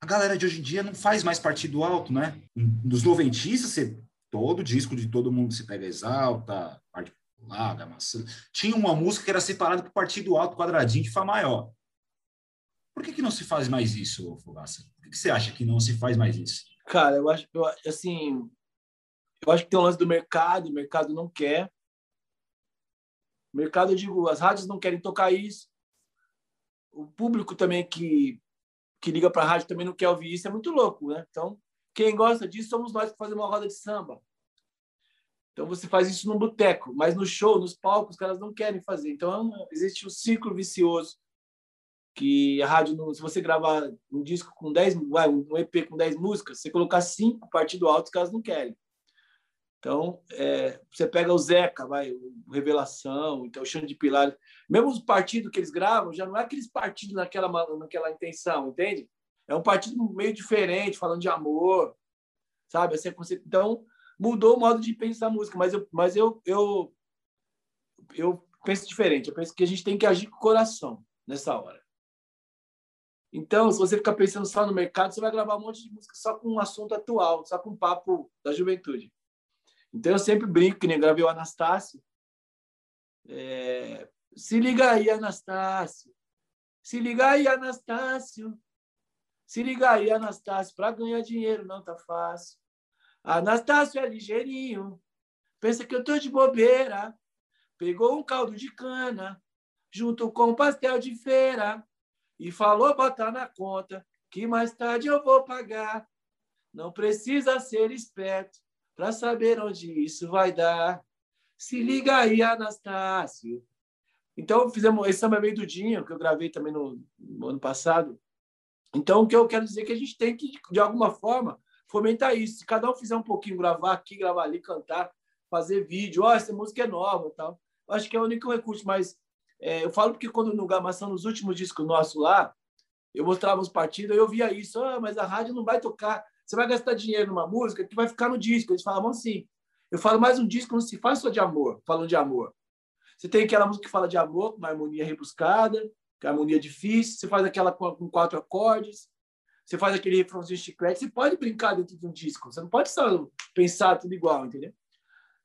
a galera de hoje em dia não faz mais partido alto, né? Dos noventistas, você, todo disco de todo mundo se pega exalta, parte larga, maçã. Tinha uma música que era separada por partido alto, quadradinho de Fá maior. Por que, que não se faz mais isso, Fogaça? Por que, que você acha que não se faz mais isso? Cara, eu acho, eu, assim, eu acho que tem um lance do mercado, o mercado não quer. O mercado, eu digo, as rádios não querem tocar isso. O público também que, que liga para a rádio também não quer ouvir isso, é muito louco, né? Então, quem gosta disso somos nós que fazemos uma roda de samba. Então você faz isso no boteco, mas no show, nos palcos, os caras não querem fazer. Então existe um ciclo vicioso que a rádio, se você gravar um disco com 10, um EP com 10 músicas, você colocar cinco partido alto, os caras não querem. Então, é, você pega o Zeca, vai, o Revelação, então o Xande de Pilar, mesmo os partidos que eles gravam, já não é aqueles partidos naquela, naquela intenção, entende? É um partido meio diferente, falando de amor, sabe? Assim, então, mudou o modo de pensar a música, mas eu, mas eu, eu, eu penso diferente. Eu penso que a gente tem que agir com o coração nessa hora. Então, se você ficar pensando só no mercado, você vai gravar um monte de música só com um assunto atual, só com um papo da juventude. Então eu sempre brinco, que nem gravei o Anastácio. É... Se liga aí, Anastácio. Se liga aí, Anastácio. Se liga aí, Anastácio. Para ganhar dinheiro não tá fácil. Anastácio é ligeirinho. Pensa que eu tô de bobeira. Pegou um caldo de cana junto com um pastel de feira e falou botar na conta que mais tarde eu vou pagar. Não precisa ser esperto para saber onde isso vai dar. Se liga aí, Anastácio. Então, fizemos esse samba meio do Dinho, que eu gravei também no, no, ano passado. Então, o que eu quero dizer é que a gente tem que, de alguma forma, fomentar isso. Se cada um fizer um pouquinho, gravar aqui, gravar ali, cantar, fazer vídeo, ó, oh, essa música é nova tal. Acho que é o único recurso, mas é, eu falo porque quando no Gamação, nos últimos discos nossos lá, eu mostrava os partidos, eu via isso, ah, mas a rádio não vai tocar, você vai gastar dinheiro numa música que vai ficar no disco. Eles falavam assim. Eu falo mais um disco não se faz só de amor, falando de amor. Você tem aquela música que fala de amor, com uma harmonia rebuscada, com harmonia difícil, você faz aquela com quatro acordes, você faz aquele refrãozinho chiclete, você pode brincar dentro de um disco, você não pode só pensar tudo igual, entendeu?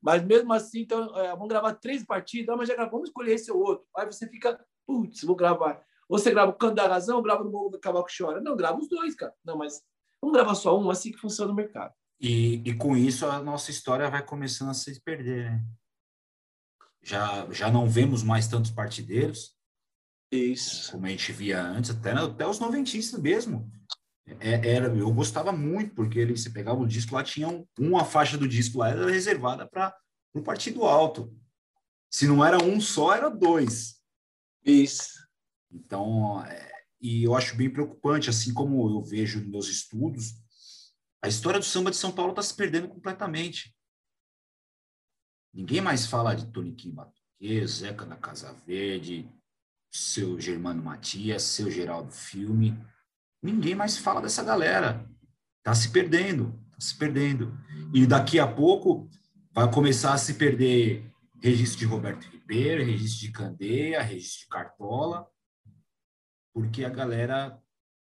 Mas mesmo assim, então, é, vamos gravar três partidas, ah, mas já gravamos, vamos escolher esse ou outro. Aí você fica, putz, vou gravar. Ou você grava o Canto da Razão, grava no Morro do Cavaco Chora. Não, grava os dois, cara. Não, mas vamos gravar só um, assim que funciona o mercado. E, e com isso a nossa história vai começando a se perder, né? Já, já não vemos mais tantos partideiros. Isso. Como a gente via antes, até, até os noventistas mesmo. É, era, eu gostava muito, porque ele, você pegava o disco lá, tinha um, uma faixa do disco lá, era reservada para o um partido alto. Se não era um só, era dois. Isso. Então, é, e eu acho bem preocupante, assim como eu vejo nos meus estudos, a história do samba de São Paulo está se perdendo completamente. Ninguém mais fala de Toniquinho Batuque, Zeca da Casa Verde, seu Germano Matias, seu Geraldo Filme. Ninguém mais fala dessa galera. Está se perdendo, está se perdendo. E daqui a pouco vai começar a se perder registro de Roberto Ribeiro, registro de Candeia, registro de Cartola, porque a galera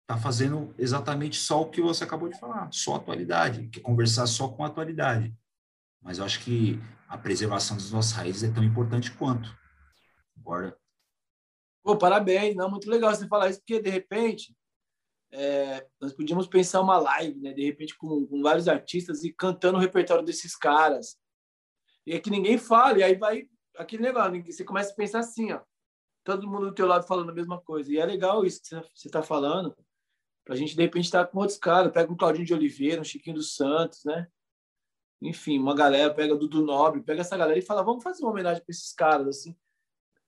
está fazendo exatamente só o que você acabou de falar, só atualidade, que conversar só com atualidade. Mas eu acho que a preservação das nossas raízes é tão importante quanto. Concorda? Pô, parabéns, não, muito legal você falar isso, porque de repente é, nós podíamos pensar uma live, né? De repente com, com, vários artistas e cantando o repertório desses caras. E é que ninguém fala, e aí vai aquele negócio, você começa a pensar assim, ó, todo mundo do teu lado falando a mesma coisa. E é legal isso que você está falando, para a gente de repente estar tá com outros caras, pega um Claudinho de Oliveira, um Chiquinho dos Santos, né? Enfim, uma galera pega Dudu Nobre, pega essa galera e fala, vamos fazer uma homenagem para esses caras, assim.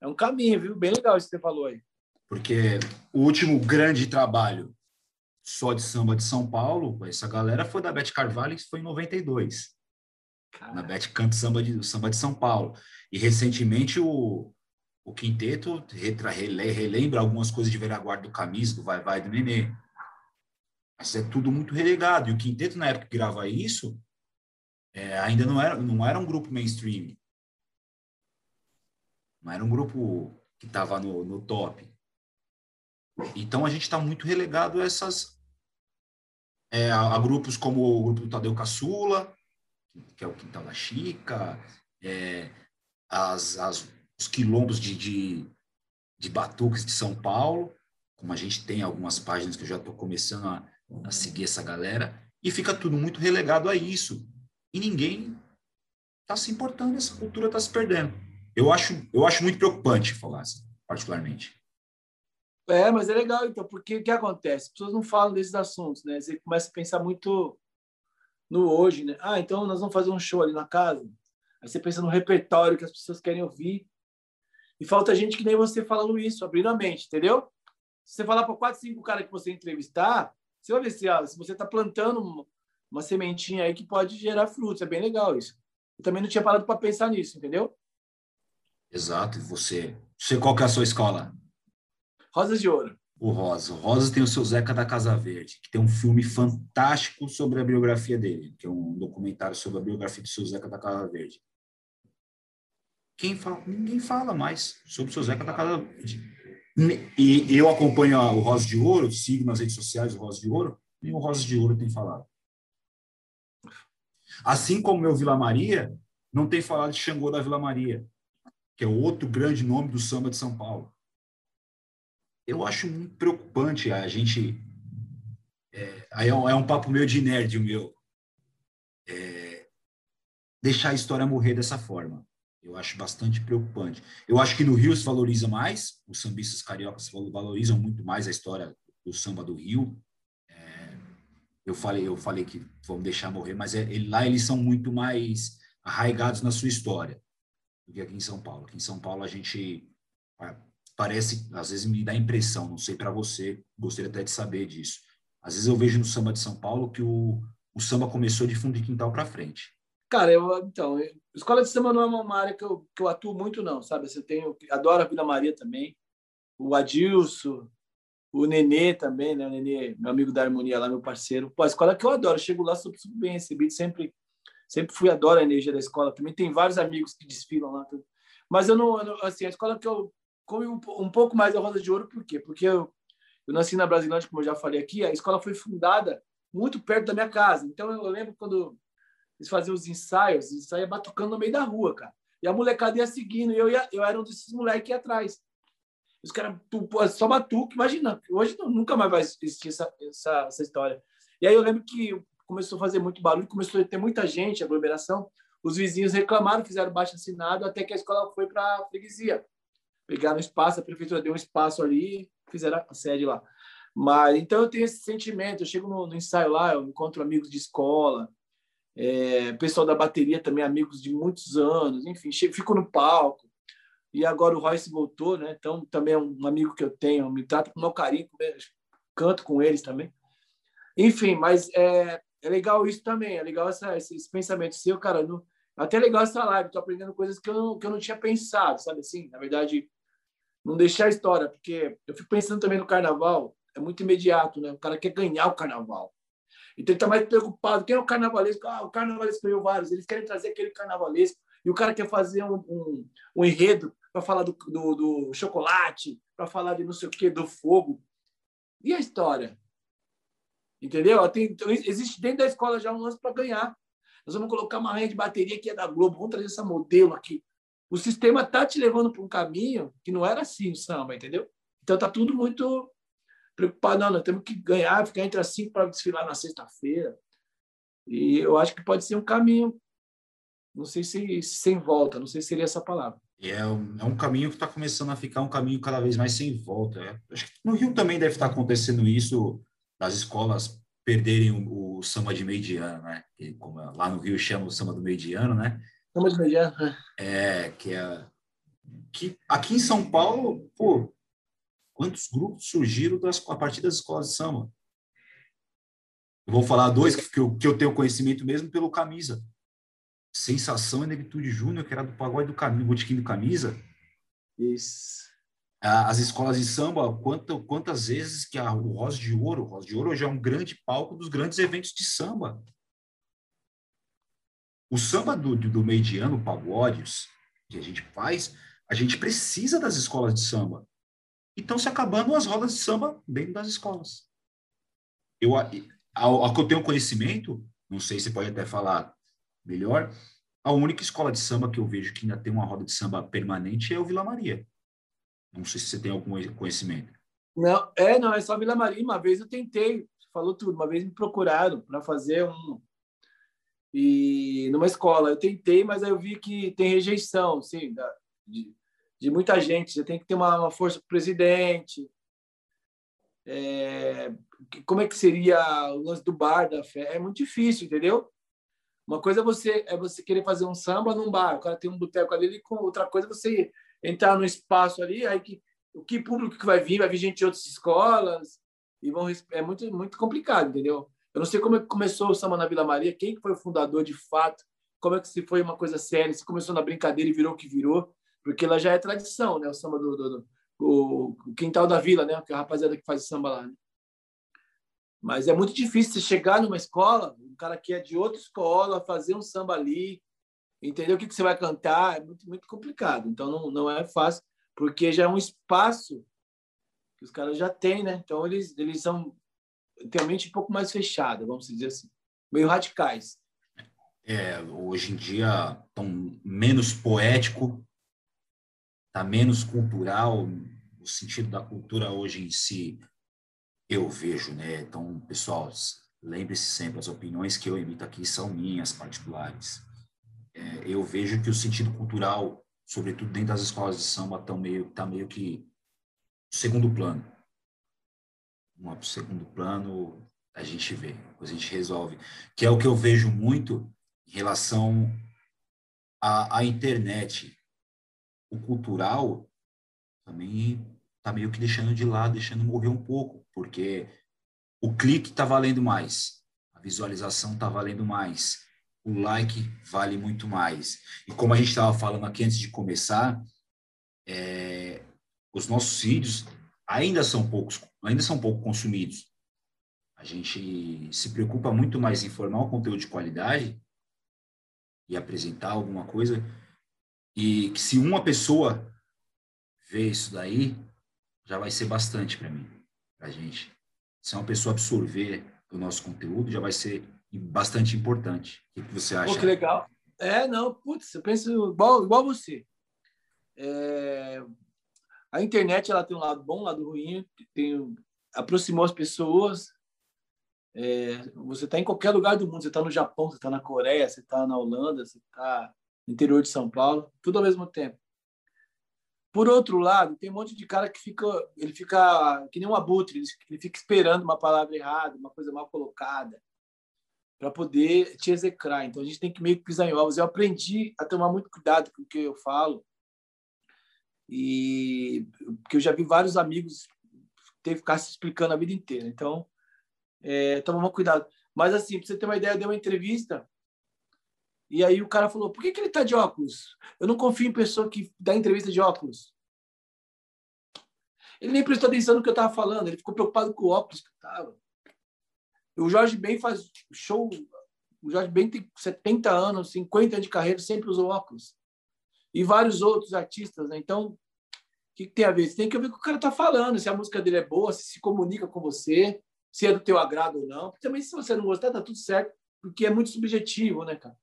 É um caminho, viu? Bem legal isso que você falou aí. Porque o último grande trabalho só de samba de São Paulo, essa galera foi da Bete Carvalho, que foi em 92. Caramba. Na Bete Canto Samba de, Samba de São Paulo. E recentemente o, o quinteto retra, relembra algumas coisas de velha guarda do Camisa, do Vai Vai do Nenê. Mas é tudo muito relegado. E o quinteto, na época que grava isso, é, ainda não era, não era um grupo mainstream. Não era um grupo que estava no, no top. Então a gente está muito relegado a essas é, a, grupos como o grupo do Tadeu Caçula, que é o Quintal da Chica, é, as, as, os quilombos de, de, de batuques de São Paulo, como a gente tem algumas páginas que eu já estou começando a, a seguir essa galera, e fica tudo muito relegado a isso. E ninguém está se importando, essa cultura está se perdendo. Eu acho, eu acho muito preocupante falar assim, particularmente. É, mas é legal, então, porque o que acontece? As pessoas não falam desses assuntos, né? Você começa a pensar muito no hoje, né? Ah, então nós vamos fazer um show ali na casa. Aí você pensa no repertório que as pessoas querem ouvir. E falta gente que nem você falando isso, abrindo a mente, entendeu? Se você falar para quatro, cinco caras que você entrevistar, você vai ver se, ah, se você está plantando uma, uma sementinha aí que pode gerar frutos. É bem legal isso. Eu também não tinha parado para pensar nisso, entendeu? Exato. E você? Você qual que é a sua escola? Rosas de Ouro. O Rosa. O Rosa tem o seu Zeca da Casa Verde, que tem um filme fantástico sobre a biografia dele, que é um documentário sobre a biografia do seu Zeca da Casa Verde. Quem fala? Ninguém fala mais sobre o seu Zeca da Casa Verde. E eu acompanho o Rosa de Ouro, sigo nas redes sociais o Rosa de Ouro, nem o Rosa de Ouro tem falado. Assim como meu Vila Maria não tem falado de Xangô da Vila Maria, que é outro grande nome do samba de São Paulo. Eu acho muito preocupante a gente. É, aí é um, é um papo meio de nerd, o meu. É, deixar a história morrer dessa forma. Eu acho bastante preocupante. Eu acho que no Rio se valoriza mais, os sambistas cariocas valorizam muito mais a história do samba do Rio. É, eu falei, eu falei que vamos deixar morrer, mas é, ele, lá eles são muito mais arraigados na sua história do que aqui em São Paulo. Aqui em São Paulo a gente parece, às vezes me dá impressão, não sei para você, gostaria até de saber disso. Às vezes eu vejo no samba de São Paulo que o, o samba começou de fundo de quintal para frente. Cara, eu então, escola de samba não é uma área que eu, que eu atuo muito não, sabe? Você tem, eu adoro a Vila Maria também, o Adilson, o Nenê também, né? O Nenê, meu amigo da harmonia lá, meu parceiro. Pô, a escola que eu adoro, eu chego lá super, super bem recebido, sempre sempre fui adoro a energia da escola. Também tem vários amigos que desfilam lá, mas eu não, assim, a escola que eu come um, um pouco mais a Rosa de Ouro, por quê? Porque eu, eu nasci na Brasilândia, como eu já falei aqui, a escola foi fundada muito perto da minha casa. Então eu lembro quando eles faziam os ensaios, eles saiam batucando no meio da rua, cara. E a molecada ia seguindo, e eu, ia, eu era um desses moleques atrás. Os caras só batuque, imagina. Hoje nunca mais vai existir essa, essa, essa história. E aí eu lembro que começou a fazer muito barulho, começou a ter muita gente, aglomeração. Os vizinhos reclamaram, fizeram baixo assinado, até que a escola foi para a freguesia. Pegaram espaço, a prefeitura deu um espaço ali, fizeram a sede lá. Mas então eu tenho esse sentimento. Eu chego no, no ensaio lá, eu encontro amigos de escola, é, pessoal da bateria também, amigos de muitos anos, enfim, fico no palco. E agora o Royce voltou, né? Então também é um amigo que eu tenho, me trato com o meu carinho, canto com eles também. Enfim, mas é, é legal isso também, é legal essa, esse, esse pensamento seu, cara. No, até legal essa live, tô aprendendo coisas que eu, não, que eu não tinha pensado, sabe assim? Na verdade, não deixar a história, porque eu fico pensando também no carnaval, é muito imediato, né? O cara quer ganhar o carnaval. Então ele está mais preocupado. Quem é o carnavalesco? Ah, o carnavalesco ganhou vários. Eles querem trazer aquele carnavalesco. E o cara quer fazer um, um, um enredo para falar do, do, do chocolate, para falar de não sei o quê, do fogo. E a história? Entendeu? Tem, então, existe dentro da escola já um lance para ganhar. Nós vamos colocar uma rainha de bateria que é da Globo, vamos trazer essa modelo aqui. O sistema está te levando para um caminho que não era assim o samba, entendeu? Então tá tudo muito preocupado, não, nós temos que ganhar, ficar entre as cinco para desfilar na sexta-feira. E eu acho que pode ser um caminho, não sei se sem volta, não sei se seria essa palavra. É um, é um caminho que está começando a ficar um caminho cada vez mais sem volta. É. Acho que no Rio também deve estar tá acontecendo isso, das escolas perderem o, o samba de meio de ano, né? Que, como lá no Rio chama o samba do meio de ano, né? Samba de meio de ano. Né? É, que é que aqui em São Paulo, pô, Quantos grupos surgiram das, a partir das escolas de samba? Eu vou falar dois que, que, eu, que eu tenho conhecimento mesmo pelo Camisa. Sensação e Negritude Júnior, que era do pagode do Camisa, Botiquim do Camisa. Isso. As escolas de samba, quantas, quantas vezes que a, o Rosa de Ouro, o Rosa de Ouro hoje é um grande palco dos grandes eventos de samba. O samba do, do, meio de ano, pagodes, que a gente faz, a gente precisa das escolas de samba e estão se acabando as rodas de samba dentro das escolas. Eu, ao, ao que eu tenho conhecimento, não sei se pode até falar melhor, a única escola de samba que eu vejo que ainda tem uma roda de samba permanente é o Vila Maria. Não sei se você tem algum conhecimento. Não, é, não, é só Vila Maria. Uma vez eu tentei, falou tudo, uma vez me procuraram para fazer um. E numa escola, eu tentei, mas aí eu vi que tem rejeição, sim, de, de muita gente. Você tem que ter uma, uma força para presidente. É, como é que seria o lance do bar da fé? É muito difícil, entendeu? Uma coisa é você é você querer fazer um samba num bar, o cara tem um boteco ali, com outra coisa é você entrar no espaço ali, aí que o que público que vai vir, vai vir gente de outras escolas e vão é muito muito complicado, entendeu? Eu não sei como é que começou o samba na Vila Maria, quem foi o fundador de fato, como é que se foi uma coisa séria, se começou na brincadeira e virou o que virou porque ela já é tradição, né? O samba do, do, do o quintal da vila, né? Que é a rapaziada que faz samba lá. Né? Mas é muito difícil você chegar numa escola, um cara que é de outra escola, fazer um samba ali, entender o que, que você vai cantar, é muito, muito complicado. Então não, não é fácil, porque já é um espaço que os caras já têm, né? Então eles, eles são tem a mente um pouco mais fechada, vamos dizer assim, meio radicais. É, hoje em dia tão menos poético, tá menos cultural, o sentido da cultura hoje em si, eu vejo, né? Então, pessoal, lembre-se sempre, as opiniões que eu emito aqui são minhas particulares. É, eu vejo que o sentido cultural, sobretudo dentro das escolas de samba, tá meio, tá meio que segundo plano. O segundo plano, a gente vê, a gente resolve. Que é o que eu vejo muito em relação à, à internet. O cultural também está meio que deixando de lado, deixando morrer um pouco, porque o clique está valendo mais, a visualização está valendo mais, o like vale muito mais. E como a gente estava falando aqui antes de começar, é, os nossos vídeos ainda são poucos, ainda são pouco consumidos. A gente se preocupa muito mais em formar um conteúdo de qualidade e apresentar alguma coisa e que se uma pessoa vê isso daí, já vai ser bastante para mim, para a gente. Se uma pessoa absorver o nosso conteúdo, já vai ser bastante importante. O que você acha? Pô, que legal. É, não, putz, eu penso igual, igual você. É, a internet ela tem um lado bom, um lado ruim, tem, aproximou as pessoas. É, você está em qualquer lugar do mundo, você está no Japão, você está na Coreia, você está na Holanda, você está no interior de São Paulo, tudo ao mesmo tempo. Por outro lado, tem um monte de cara que fica, ele fica que nem um abutre, ele fica esperando uma palavra errada, uma coisa mal colocada, para poder te execrar. Então a gente tem que meio que pisar em ovos. Eu aprendi a tomar muito cuidado com o que eu falo, e porque eu já vi vários amigos ter que ficar se explicando a vida inteira. Então, é, toma cuidado. Mas assim, para você ter uma ideia, eu dei uma entrevista e aí o cara falou: por que, que ele está de óculos? Eu não confio em pessoa que dá entrevista de óculos. Ele nem prestou atenção no que eu estava falando, ele ficou preocupado com o óculos que estava. O Jorge Ben faz show. O Jorge Ben tem 70 anos, 50 anos de carreira, sempre usou óculos. E vários outros artistas, né? Então, o que, que tem a ver? Você tem que ver o que o cara está falando, se a música dele é boa, se se comunica com você, se é do teu agrado ou não. Também, se você não gostar, tá tudo certo, porque é muito subjetivo, né, cara?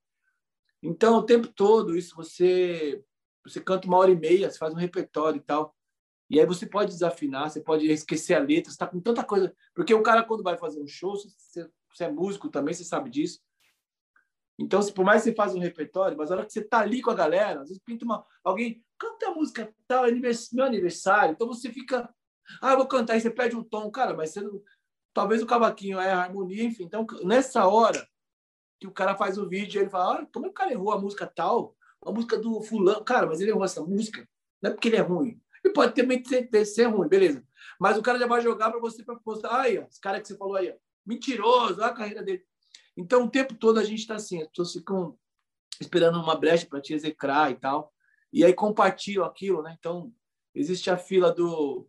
Então, o tempo todo, isso você você canta uma hora e meia, você faz um repertório e tal. E aí você pode desafinar, você pode esquecer a letra, você está com tanta coisa. Porque o cara, quando vai fazer um show, você, você é músico também, você sabe disso. Então, se por mais que você faça um repertório, mas a hora que você tá ali com a galera, às vezes pinta uma. Alguém canta a música tal, é meu aniversário. Então você fica. Ah, eu vou cantar, e você pede um tom. Cara, mas você não... talvez o cavaquinho é a harmonia, enfim. Então, nessa hora, que o cara faz o vídeo ele fala, olha, como é que o cara errou a música tal? A música do fulano. Cara, mas ele errou essa música. Não é porque ele é ruim. Ele pode também ter, ser ruim, beleza. Mas o cara já vai jogar para você para postar. Aí, ó, esse cara que você falou aí, ó, mentiroso, olha a carreira dele. Então, o tempo todo a gente está assim, as pessoas ficam esperando uma brecha para te execrar e tal. E aí compartilham aquilo, né? Então, existe a fila do,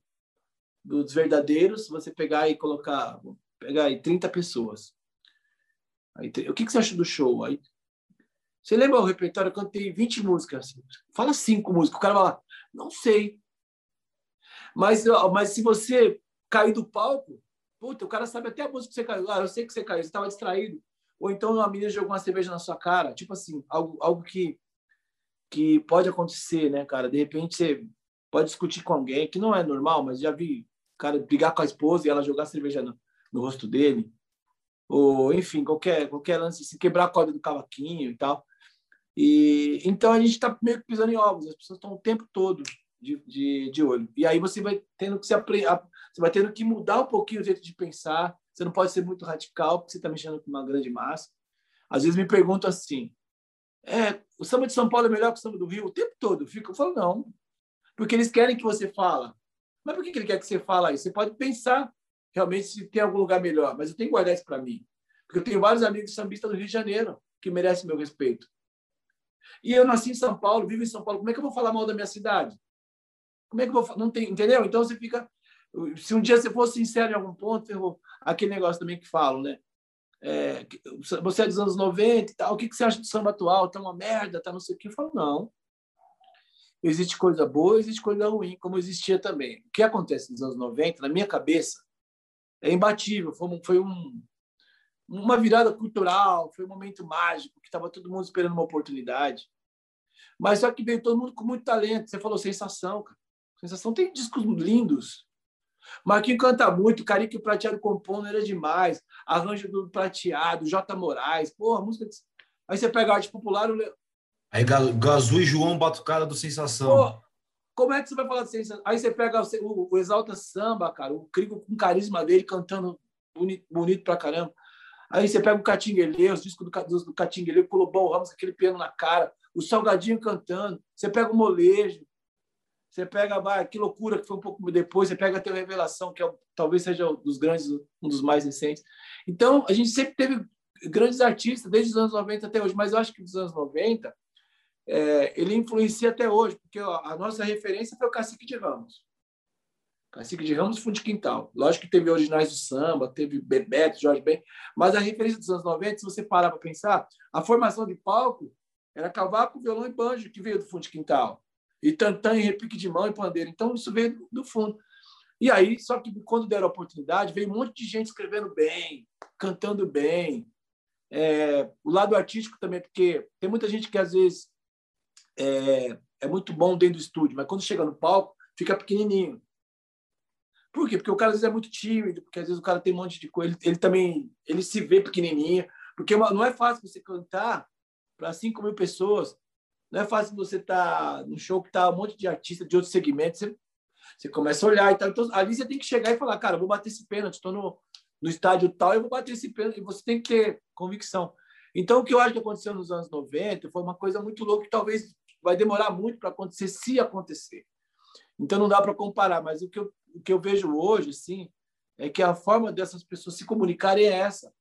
dos verdadeiros, você pegar e colocar, pegar aí 30 pessoas. Aí, o que, que você acha do show? Aí, você lembra o repertório? Eu cantei 20 músicas. Fala cinco músicas. O cara vai lá, não sei. Mas, mas se você cair do palco, puta, o cara sabe até a música que você caiu. Ah, eu sei que você caiu, você estava distraído. Ou então uma menina jogou uma cerveja na sua cara. Tipo assim, algo, algo que, que pode acontecer, né, cara? De repente você pode discutir com alguém, que não é normal, mas já vi cara brigar com a esposa e ela jogar cerveja no, no rosto dele ou enfim, qualquer, qualquer lance, se quebrar a corda do cavaquinho e tal. E então a gente está meio que pisando em ovos, as pessoas estão o tempo todo de, de, de olho. E aí você vai tendo que se você vai tendo que mudar um pouquinho o jeito de pensar. Você não pode ser muito radical, porque você está mexendo com uma grande massa. Às vezes me perguntam assim: é, o samba de São Paulo é melhor que o samba do Rio? O tempo todo. Fico, eu falo, não. Porque eles querem que você fala. Mas por que ele quer que você fale isso? Você pode pensar realmente se tem algum lugar melhor. Mas eu tenho que guardar isso para mim. Porque eu tenho vários amigos sambistas do Rio de Janeiro que merecem meu respeito. E eu nasci em São Paulo, vivo em São Paulo. Como é que eu vou falar mal da minha cidade? Como é que eu vou. Não tem, entendeu? Então você fica. Se um dia você for sincero em algum ponto, eu, aquele negócio também que falo, né? É, você é dos anos 90 e tal, o que, que você acha do samba atual? Tá uma merda, tá não sei o que. Eu falo, não. Existe coisa boa, existe coisa ruim, como existia também. O que acontece nos anos 90, na minha cabeça, é imbatível. Foi um, foi um, uma virada cultural, foi um momento mágico, que estava todo mundo esperando uma oportunidade. Mas só que veio todo mundo com muito talento. Você falou sensação, cara. Sensação tem discos lindos. Marquinhos canta muito, Carique Prateado compondo era demais. Arranjo do Prateado, J. Moraes, porra, música. De... Aí você pega a arte popular. O... Aí Gazu e João Batucada do Sensação. Como é que você vai falar de sensação? Aí você pega o, o Exalta Samba, cara, o Crigo com carisma dele cantando bonito, bonito pra caramba. Aí você pega o Catinguele, os discos do, do, do Catinguele, o Lobão Ramos, aquele piano na cara, o Salgadinho cantando. Você pega o Molejo, você pega, vai, que loucura que foi um pouco depois, você pega a Revelação, que é, talvez seja um dos grandes, um dos mais recentes. Então, a gente sempre teve grandes artistas, desde os anos 90 até hoje, mas eu acho que dos anos 90, é, ele influencia até hoje, porque a nossa referência foi o Cacique de Ramos. Cacique de Ramos Fundo de Quintal. Lógico que teve originais do samba, teve Bebeto, Jorge Ben, mas a referência dos anos 90, se você parar para pensar, a formação de palco era cavaco, violão e banjo, que veio do Fundo de Quintal e tantã e repique de mão e pandeiro. Então, isso veio do fundo. E aí, só que quando deram a oportunidade, veio um monte de gente escrevendo bem, cantando bem. É, o lado artístico também, porque tem muita gente que às vezes é, é muito bom dentro do estúdio, mas quando chega no palco, fica pequenininho. Por quê? Porque o cara às vezes é muito tímido, porque às vezes o cara tem um monte de coisa, ele, ele também ele se vê pequenininho, porque não é fácil você cantar para 5 mil pessoas não é fácil você estar tá no show que tá um monte de artista de outros segmentos, você, você começa a olhar e tal. Então, ali você tem que chegar e falar, cara, vou bater esse pênalti, estou no, no estádio tal, eu vou bater esse pênalti. E você tem que ter convicção. Então, o que eu acho que aconteceu nos anos 90 foi uma coisa muito louca que talvez vai demorar muito para acontecer, se acontecer. Então, não dá para comparar, mas o que, eu, o que eu vejo hoje, assim, é que a forma dessas pessoas se comunicarem é essa.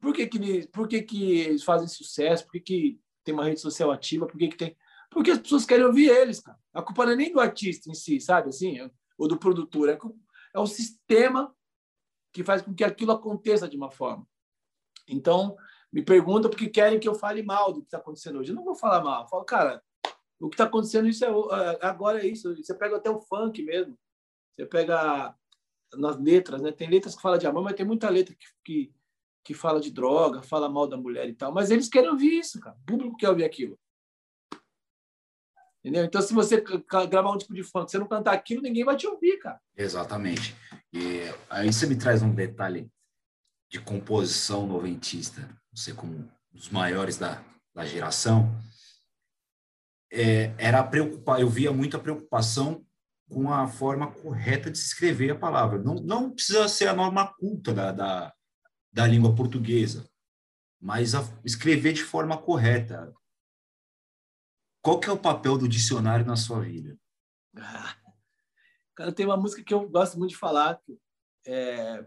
Por que, que, por que, que eles fazem sucesso? Por que, que tem uma rede social ativa, por que, que tem? Porque as pessoas querem ouvir eles, cara. A culpa não é nem do artista em si, sabe? Assim, ou do produtor. É, é o sistema que faz com que aquilo aconteça de uma forma. Então, me pergunta porque querem que eu fale mal do que está acontecendo hoje. Eu não vou falar mal. Eu falo, cara, o que está acontecendo isso é, é, agora é isso. Você pega até o funk mesmo. Você pega nas letras, né? Tem letras que falam de amor, mas tem muita letra que, que que fala de droga, fala mal da mulher e tal, mas eles querem ouvir isso, cara. O público quer ouvir aquilo. Entendeu? Então, se você gravar um tipo de funk, você não cantar aquilo, ninguém vai te ouvir, cara. Exatamente. E aí você me traz um detalhe de composição noventista, você como um dos maiores da, da geração, é, era preocupar, eu via muita preocupação com a forma correta de se escrever a palavra. Não, não precisa ser a norma culta da, da da língua portuguesa, mas escrever de forma correta. Qual que é o papel do dicionário na sua vida? Ah, cara, tem uma música que eu gosto muito de falar. É,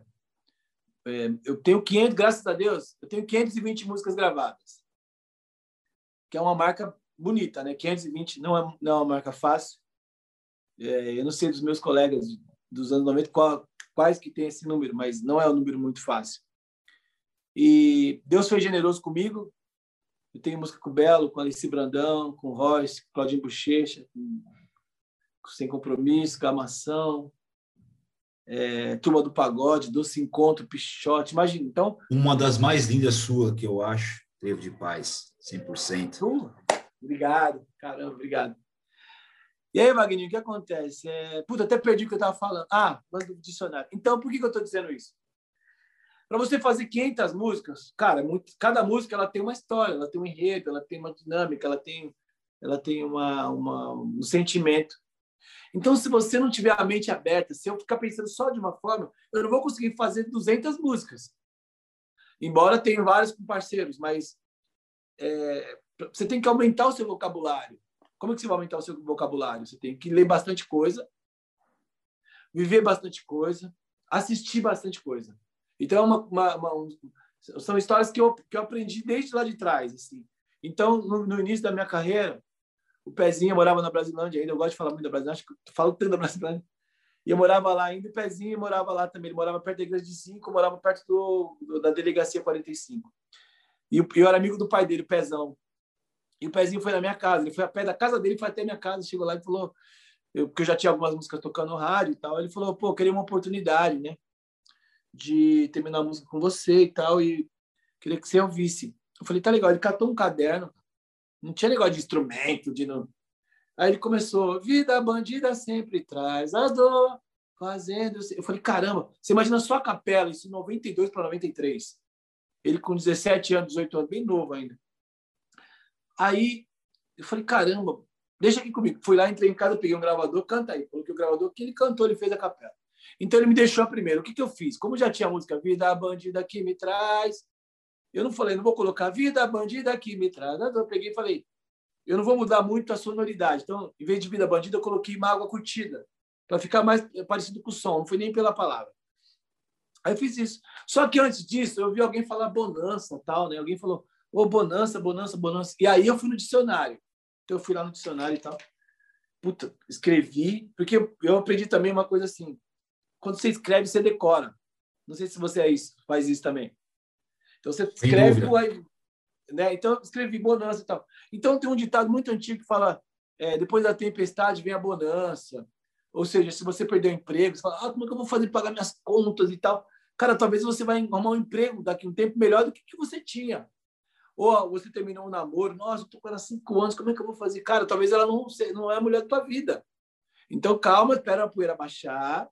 é, eu tenho 500, graças a Deus, eu tenho 520 músicas gravadas, que é uma marca bonita, né? 520 não é, não é uma marca fácil. É, eu não sei dos meus colegas dos anos 90 qual, quais que tem esse número, mas não é um número muito fácil. E Deus foi generoso comigo. Eu tenho música com o Belo, com Alice Brandão, com o Royce, com Claudinho Bochecha, com, Sem Compromisso, Gamação, é, Turma do Pagode, Doce Encontro, Pichote. Imagina, então... Uma das mais lindas sua, que eu acho, Trevo de Paz, 100%. Uh, obrigado, caramba, obrigado. E aí, Magninho, o que acontece? É... Puta, até perdi o que eu estava falando. Ah, mas do dicionário. Então, por que, que eu estou dizendo isso? Para você fazer 500 músicas, cara, muito, cada música ela tem uma história, ela tem um enredo, ela tem uma dinâmica, ela tem, ela tem uma, uma, um sentimento. Então, se você não tiver a mente aberta, se eu ficar pensando só de uma forma, eu não vou conseguir fazer 200 músicas. Embora tenha vários com parceiros, mas é, você tem que aumentar o seu vocabulário. Como é que você vai aumentar o seu vocabulário? Você tem que ler bastante coisa, viver bastante coisa, assistir bastante coisa. Então, é uma, uma, uma, são histórias que eu, que eu aprendi desde lá de trás. Assim. Então, no, no, início da minha carreira, o Pezinho morava na Brasilândia ainda. Eu gosto de falar muito da Brasilândia, acho que falo tanto da Brasilândia. E eu morava lá ainda, o Pezinho morava lá também. Ele morava perto da igreja de 5, morava perto do, do, da delegacia 45. E eu, eu era amigo do pai dele, o Pezão. E o Pezinho foi na minha casa. Ele foi a pé da casa dele, foi até minha casa, chegou lá e falou, eu, porque eu já tinha algumas músicas tocando no rádio e tal. Ele falou, pô, eu queria uma oportunidade, né? De terminar a música com você e tal, e queria que você ouvisse. Eu falei, tá legal. Ele catou um caderno, não tinha negócio de instrumento, de não. Aí ele começou, vida bandida sempre traz a dor, fazendo. Eu falei, caramba, você imagina só a capela, isso em 92 para 93. Ele com 17 anos, 18 anos, bem novo ainda. Aí eu falei, caramba, deixa aqui comigo. Fui lá, entrei em casa, peguei um gravador, canta aí. Coloquei o gravador, que ele cantou, ele fez a capela. Então ele me deixou a primeira. O que, que eu fiz? Como já tinha a música Vida Bandida que me traz, eu não falei, não vou colocar Vida Bandida que me traz. Eu peguei e falei, eu não vou mudar muito a sonoridade. Então, em vez de Vida Bandida, eu coloquei Mágoa Curtida, para ficar mais parecido com o som. Não foi nem pela palavra. Aí eu fiz isso. Só que antes disso, eu vi alguém falar bonança, tal, né? Alguém falou, ô, oh, bonança, bonança, bonança. E aí eu fui no dicionário. Então eu fui lá no dicionário e tal. Puta, escrevi, porque eu aprendi também uma coisa assim. Quando você escreve, você decora. Não sei se você é isso, faz isso também. Então você escreve, né? Então eu escrevi bonança e tal. Então tem um ditado muito antigo que fala: é, depois da tempestade vem a bonança. Ou seja, se você perder o emprego, você fala: ah, como é que eu vou fazer para pagar minhas contas e tal? Cara, talvez você vai arrumar um emprego daqui a um tempo melhor do que, que você tinha. Ou você terminou um namoro, nossa, eu tô com ela há cinco anos, como é que eu vou fazer? Cara, talvez ela não, não é a mulher da tua vida. Então, calma, espera a poeira baixar.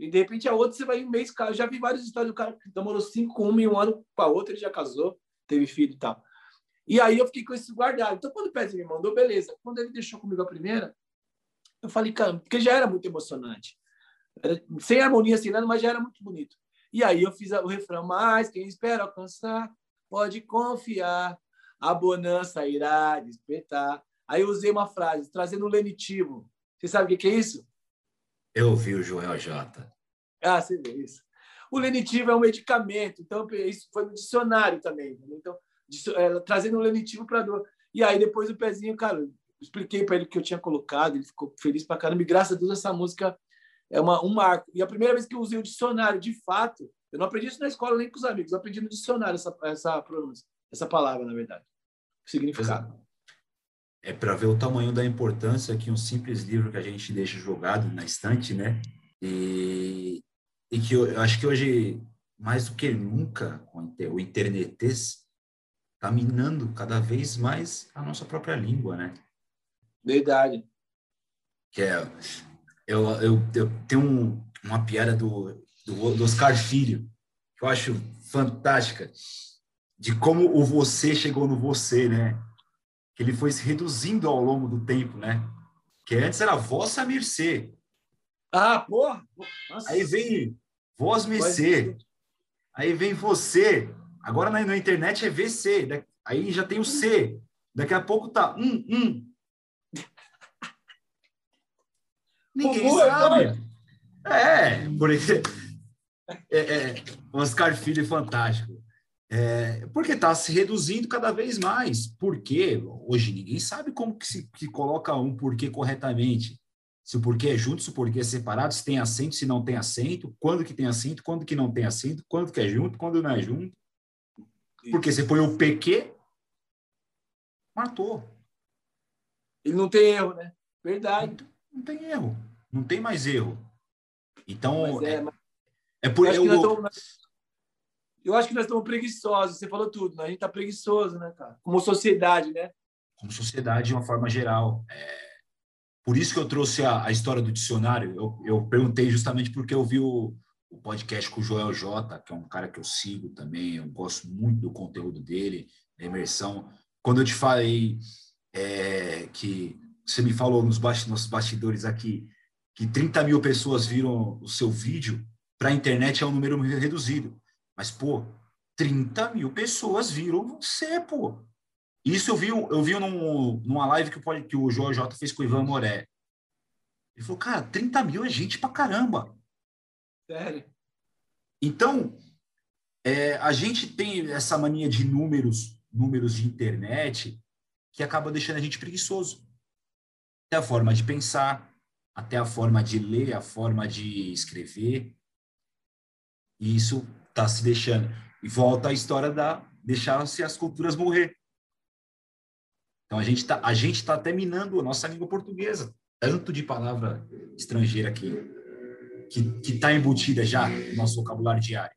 E de repente a outra você vai em um mês. Eu já vi várias histórias do cara que demorou cinco uma e um ano para outra, ele já casou, teve filho e tal. E aí eu fiquei com isso guardado. Então, quando o Pezinho me mandou, beleza. Quando ele deixou comigo a primeira, eu falei, cara, porque já era muito emocionante. Era, sem harmonia, sem nada, mas já era muito bonito. E aí eu fiz o refrão, mas quem espera alcançar, pode confiar, a bonança irá despertar. Aí eu usei uma frase, trazendo o lenitivo. Você sabe o que é isso? Eu vi o Joel J. Ah, você vê isso. O lenitivo é um medicamento, então isso foi no dicionário também. Então, é, trazendo o lenitivo para dor. E aí depois o pezinho, cara, expliquei para ele que eu tinha colocado, ele ficou feliz para caramba. E graças a Deus essa música é uma, um marco. E a primeira vez que eu usei o dicionário, de fato, eu não aprendi isso na escola nem com os amigos, eu aprendi no dicionário essa, essa pronúncia, essa palavra, na verdade, significado. É para ver o tamanho da importância que um simples livro que a gente deixa jogado na estante, né? E, e que eu, eu acho que hoje, mais do que nunca, o internetês está minando cada vez mais a nossa própria língua, né? Verdade. Que é, eu, eu, eu tenho um, uma piada do, do, do Oscar Filho, que eu acho fantástica, de como o você chegou no você, né? Que ele foi se reduzindo ao longo do tempo, né? Que antes era vossa mercê. Ah, porra! Nossa. Aí vem voz mercê. Aí vem você. Agora na, na, internet é VC. Aí já tem o C. Daqui a pouco tá um, um. [LAUGHS] Ninguém sabe. É, porque é, é, Oscar Filho é fantástico. É, porque está se reduzindo cada vez mais. Porque hoje ninguém sabe como que se que coloca um porquê corretamente. Se o porquê é junto, se o porquê é separado, se tem acento, se não tem acento, quando que tem acento, quando que não tem acento, quando que é junto, quando não é junto. Porque você põe o PQ, matou. Ele não tem erro, né? Verdade. Não, não tem erro. Não tem mais erro. Então, mas é, é, mas é por eu, acho eu, estamos, eu acho que nós estamos preguiçosos. Você falou tudo, né? A gente está preguiçoso, né, cara? Como sociedade, né? Como sociedade, de uma forma geral. É... Por isso que eu trouxe a, a história do dicionário. Eu, eu perguntei justamente porque eu vi o, o podcast com o Joel J, que é um cara que eu sigo também. Eu gosto muito do conteúdo dele, da imersão. Quando eu te falei é, que você me falou nos bastidores aqui que 30 mil pessoas viram o seu vídeo, para a internet é um número reduzido. Mas, pô, 30 mil pessoas viram você, pô. Isso eu vi, eu vi num, numa live que o, que o Joel J fez com o Ivan Moré. Ele falou, cara, 30 mil é gente pra caramba. Sério? Então, é, a gente tem essa mania de números, números de internet, que acaba deixando a gente preguiçoso. Até a forma de pensar, até a forma de ler, a forma de escrever. E isso está se deixando. E volta a história da deixar-se as culturas morrer. Então a gente está a gente tá até minando a nossa língua portuguesa, tanto de palavra estrangeira aqui. que está embutida já no nosso vocabulário diário.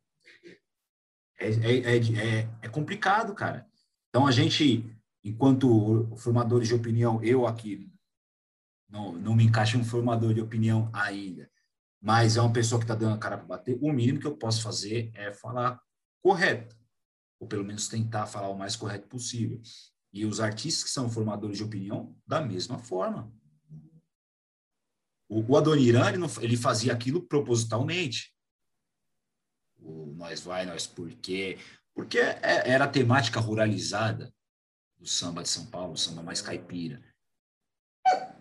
É, é, é, é, é complicado, cara. Então, a gente, enquanto formadores de opinião, eu aqui não, não me encaixo em um formador de opinião ainda, mas é uma pessoa que está dando a cara para bater, o mínimo que eu posso fazer é falar correto, ou pelo menos tentar falar o mais correto possível. E os artistas que são formadores de opinião, da mesma forma. O, Adoniran, ele, não, ele fazia aquilo propositalmente. O nós vai, nós por quê? Porque é, era a temática ruralizada do samba de São Paulo, o samba mais caipira.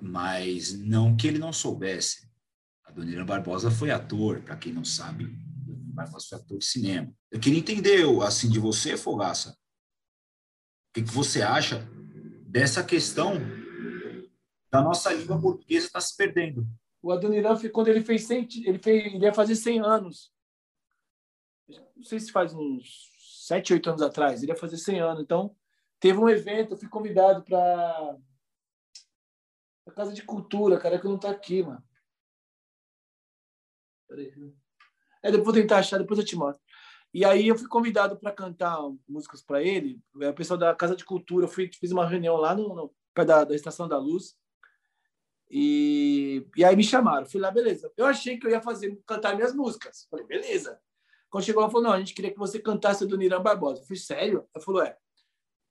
Mas não que ele não soubesse. Adoniran Barbosa foi ator, para quem não sabe, Barbosa foi ator de cinema. Eu queria entender, assim, de você, Fogaça, o que, que você acha dessa questão da nossa língua portuguesa estar tá se perdendo? O Adoniran, quando ele fez 100, ele, fez, ele ia fazer 100 anos. Não sei se faz uns 7, 8 anos atrás. Ele ia fazer 100 anos. Então, teve um evento, eu fui convidado para a Casa de Cultura, cara, que não está aqui, mano. Peraí. É, depois vou tentar achar, depois eu te mostro. E aí eu fui convidado para cantar músicas para ele. É, o pessoal da Casa de Cultura, eu fui, fiz uma reunião lá no, no perto da, da Estação da Luz. E, e aí me chamaram. Fui lá, beleza. Eu achei que eu ia fazer cantar minhas músicas. Falei, beleza. Quando chegou, ela falou: não, a gente queria que você cantasse do Niran Barbosa. Eu falei, sério? Ela falou: é.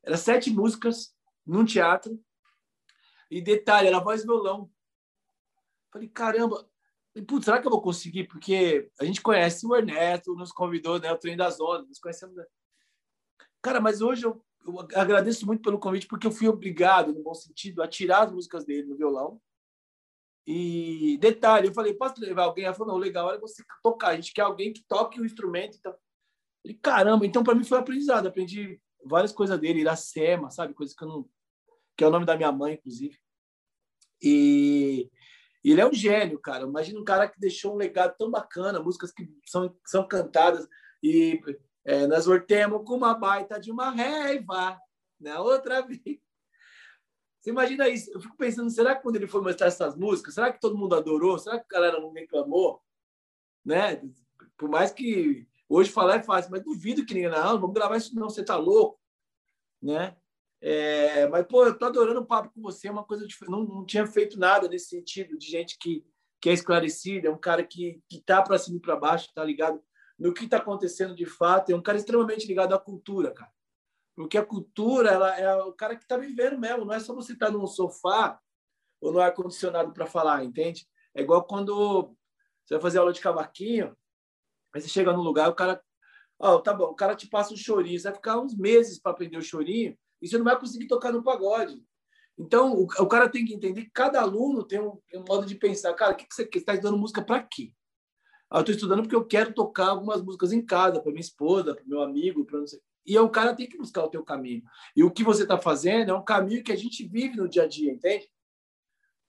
Era sete músicas num teatro. E detalhe, era voz e violão. Falei, caramba, e, putz, será que eu vou conseguir? Porque a gente conhece o Ernesto, nos convidou, né? O Trem das Ondas, nos conhecemos. Né? Cara, mas hoje eu, eu, agradeço muito pelo convite, porque eu fui obrigado, no bom sentido, a tirar as músicas dele no violão. E detalhe, eu falei, posso levar alguém? Ela falou, não, legal é você tocar, a gente quer alguém que toque o instrumento. Então, ele, caramba, então para mim foi um aprendizado, aprendi várias coisas dele, Iracema, sabe, coisas que eu não que é o nome da minha mãe, inclusive. E e ele é um gênio, cara. Imagina um cara que deixou um legado tão bacana, músicas que são, são cantadas e é, nós voltemos com uma baita de uma raiva na outra [LAUGHS] vez. Você imagina isso? Eu fico pensando, será que quando ele foi mostrar essas músicas, será que todo mundo adorou? Será que a galera não reclamou? Né? Por mais que hoje falar é fácil, mas duvido que ninguém, não, vamos gravar isso não, você tá louco, né? É, mas, pô, eu tô adorando o papo com você, é uma coisa diferente. Não, não tinha feito nada nesse sentido, de gente que, que é esclarecida, é um cara que, que tá para cima e para baixo, tá ligado no que está acontecendo de fato, é um cara extremamente ligado à cultura, cara. Porque a cultura ela é o cara que está vivendo mesmo, não é só você estar tá num sofá ou no ar-condicionado para falar, entende? É igual quando você vai fazer aula de cavaquinho, aí você chega num lugar, o cara. Ó, oh, tá bom, o cara te passa um chorinho, você vai ficar uns meses para aprender o chorinho, e você não vai conseguir tocar no pagode. Então, o, o cara tem que entender que cada aluno tem um, um modo de pensar. Cara, o que, que você está estudando música para quê? Ah, eu estou estudando porque eu quero tocar algumas músicas em casa, para minha esposa, para meu amigo, para não sei. E o cara tem que buscar o teu caminho. E o que você está fazendo é um caminho que a gente vive no dia a dia, entende?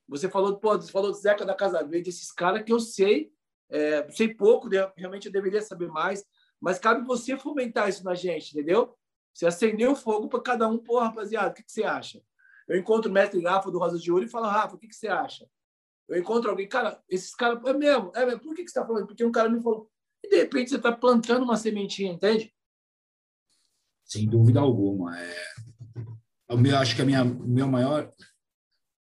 Você falou, pô, você falou do Zeca da Casa Verde, esses caras que eu sei, é, sei pouco, realmente eu deveria saber mais, mas cabe você fomentar isso na gente, entendeu? Você acendeu o fogo para cada um, pô, rapaziada, o que, que você acha? Eu encontro o mestre Rafa do Rosa de Ouro e falo, Rafa, o que, que você acha? Eu encontro alguém, cara, esses caras, é mesmo, é mesmo, por que, que você está falando? Porque um cara me falou, e de repente você está plantando uma sementinha, entende? Sem dúvida alguma. É... Eu acho que a minha, minha maior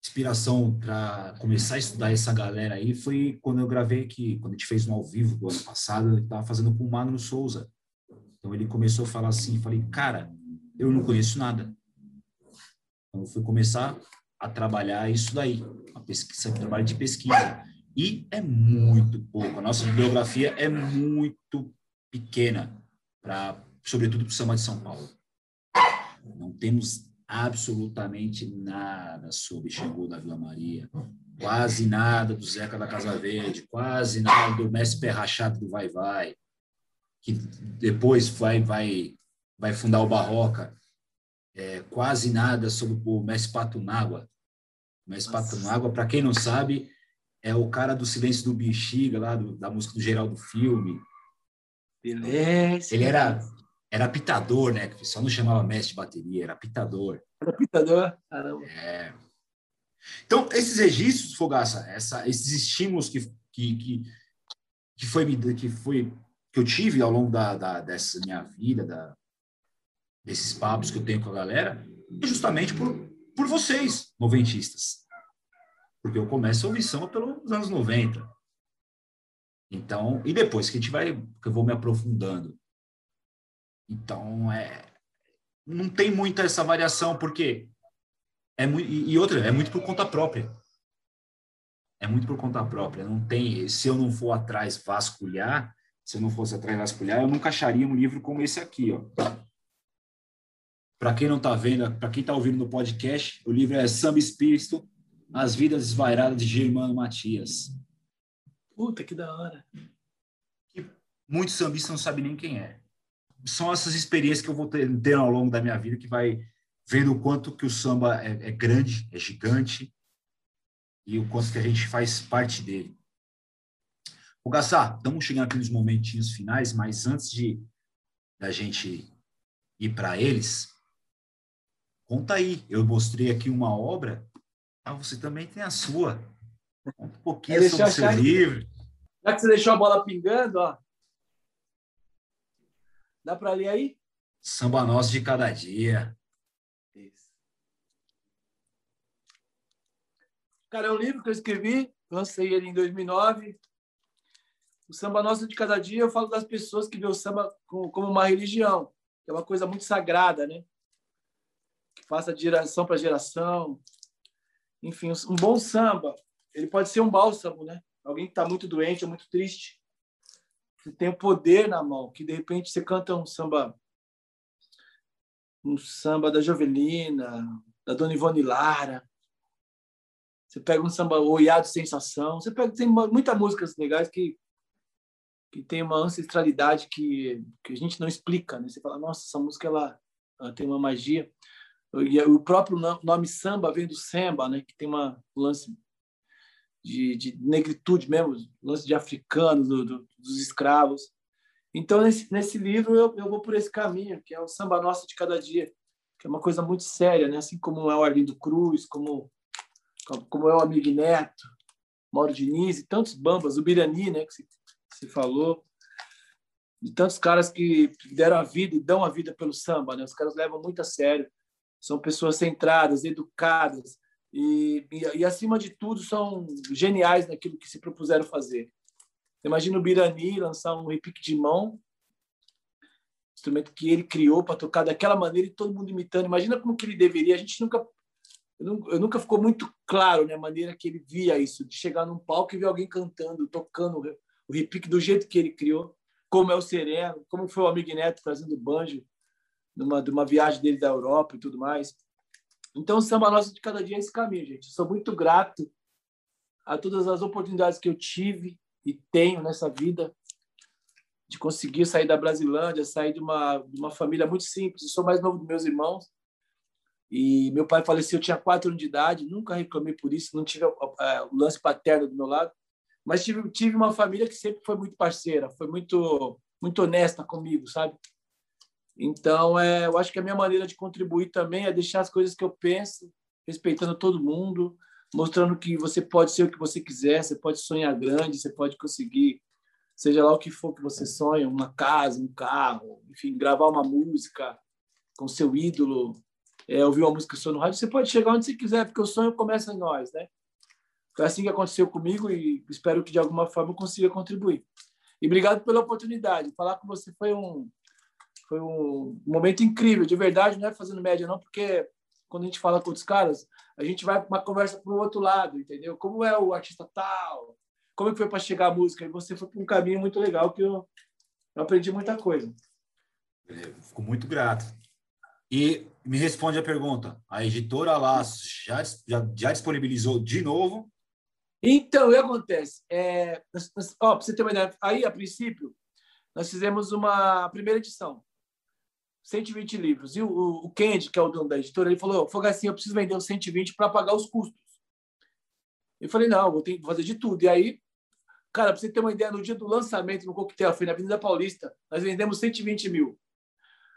inspiração para começar a estudar essa galera aí foi quando eu gravei aqui, quando a gente fez no ao vivo do ano passado, eu estava fazendo com o Magno Souza. Então ele começou a falar assim, falei, cara, eu não conheço nada. Então eu fui começar a trabalhar isso daí, a pesquisa, trabalho de pesquisa. E é muito pouco. A nossa bibliografia é muito pequena para, sobretudo para o samba de São Paulo. Não temos absolutamente nada sobre Xangô da Vila Maria, quase nada do Zeca da Casa Verde, quase nada do Mestre Perrachado do Vai Vai, que depois vai vai vai fundar o Barroca, é, quase nada sobre o Mestre Patunágua. O Mestre Patunágua, para quem não sabe, é o cara do Silêncio do Bexiga, lá do, da música do Geraldo Filme. Beleza. Ele era, era pitador, né? Só não chamava mestre de bateria, era pitador. Era pitador? Caramba. É. Então, esses registros, Fogaça, essa, esses estímulos que, que, que que foi que foi que eu tive ao longo da, da dessa minha vida, da, desses papos que eu tenho com a galera, é justamente por, por vocês, noventistas. Porque eu começo a samba pelos anos 90. Então, e depois que a gente vai, que eu vou me aprofundando. Então, é, não tem muita essa variação, porque é muito, e outra, é muito por conta própria. É muito por conta própria. Não tem, se eu não for atrás vasculhar, se eu não fosse atrás vasculhar, eu nunca acharia um livro como esse aqui, ó. Para quem não está vendo, para quem está ouvindo no podcast, o livro é Samba Espírito, As Vidas Desvairadas de Germano Matias. Puta, que da hora. Que muitos sambistas não sabem nem quem é. São essas experiências que eu vou ter, ao longo da minha vida que vai vendo o quanto que o samba é, é grande, é gigante e o quanto que a gente faz parte dele. O Gassá, estamos chegando aqui nos momentinhos finais, mas antes de da gente ir para eles, conta aí. Eu mostrei aqui uma obra, mas você também tem a sua. Conta um pouquinho sobre o seu livro. Já que você deixou a bola pingando, ó. Dá para ler aí? Samba Nosso de Cada Dia. Isso. Cara, é um livro que eu escrevi, lancei ele em 2009. O Samba Nosso de Cada Dia, eu falo das pessoas que vê o samba como uma religião, que é uma coisa muito sagrada, né? Que faça de geração para geração. Enfim, um bom samba ele pode ser um bálsamo, né? Alguém que está muito doente ou muito triste, que tem o poder na mão, que de repente você canta um samba, um samba da Jovelina, da Dona Ivone Lara, você pega um samba Oiado Sensação, você pega tem muitas músicas legais que que tem uma ancestralidade que, que a gente não explica, né? Você fala, nossa, essa música ela, ela tem uma magia. E o próprio nome samba vem do samba, né? Que tem uma um lance de, de negritude mesmo, lance de africanos, do, do, dos escravos. Então, nesse, nesse livro, eu, eu vou por esse caminho, que é o samba nosso de cada dia, que é uma coisa muito séria, né? assim como é o Arlindo Cruz, como, como é o Amigo Neto, Mauro Diniz, e tantos bambas, o Birani, né, que se, se falou, e tantos caras que deram a vida e dão a vida pelo samba. Né? Os caras levam muito a sério, são pessoas centradas, educadas, e, e, e, acima de tudo, são geniais naquilo que se propuseram fazer. Imagina o Birani lançar um repique de mão, instrumento que ele criou para tocar daquela maneira e todo mundo imitando. Imagina como que ele deveria. A gente nunca eu nunca ficou muito claro né, a maneira que ele via isso, de chegar num palco e ver alguém cantando, tocando o repique do jeito que ele criou, como é o Sereno, como foi o Amigo Neto trazendo banjo numa, numa viagem dele da Europa e tudo mais. Então, o samba nosso de cada dia é esse caminho, gente. Sou muito grato a todas as oportunidades que eu tive e tenho nessa vida de conseguir sair da Brasilândia, sair de uma, de uma família muito simples. Eu sou mais novo dos meus irmãos. E meu pai faleceu, eu tinha quatro anos de idade, nunca reclamei por isso, não tive é, o lance paterno do meu lado, mas tive, tive uma família que sempre foi muito parceira, foi muito, muito honesta comigo, sabe? Então, é, eu acho que a minha maneira de contribuir também é deixar as coisas que eu penso, respeitando todo mundo, mostrando que você pode ser o que você quiser, você pode sonhar grande, você pode conseguir, seja lá o que for que você sonha, uma casa, um carro, enfim, gravar uma música com seu ídolo, é, ouvir uma música sua no rádio, você pode chegar onde você quiser, porque o sonho começa em nós, né? Foi assim que aconteceu comigo e espero que de alguma forma eu consiga contribuir. E obrigado pela oportunidade. Falar com você foi um, foi um momento incrível, de verdade, não é fazendo média, não, porque quando a gente fala com outros caras, a gente vai para uma conversa para o outro lado, entendeu? Como é o artista tal? Como é que foi para chegar a música? E você foi para um caminho muito legal que eu, eu aprendi muita coisa. fico muito grato. E me responde a pergunta: a editora Laços já, já, já disponibilizou de novo? Então, o que acontece? É, para você ter uma ideia, aí, a princípio, nós fizemos uma primeira edição. 120 livros. E o, o que é o dono da editora, ele falou: assim, eu preciso vender os 120 para pagar os custos. Eu falei: não, vou ter que fazer de tudo. E aí, cara, para você ter uma ideia, no dia do lançamento no Coquetel, foi na Avenida Paulista, nós vendemos 120 mil.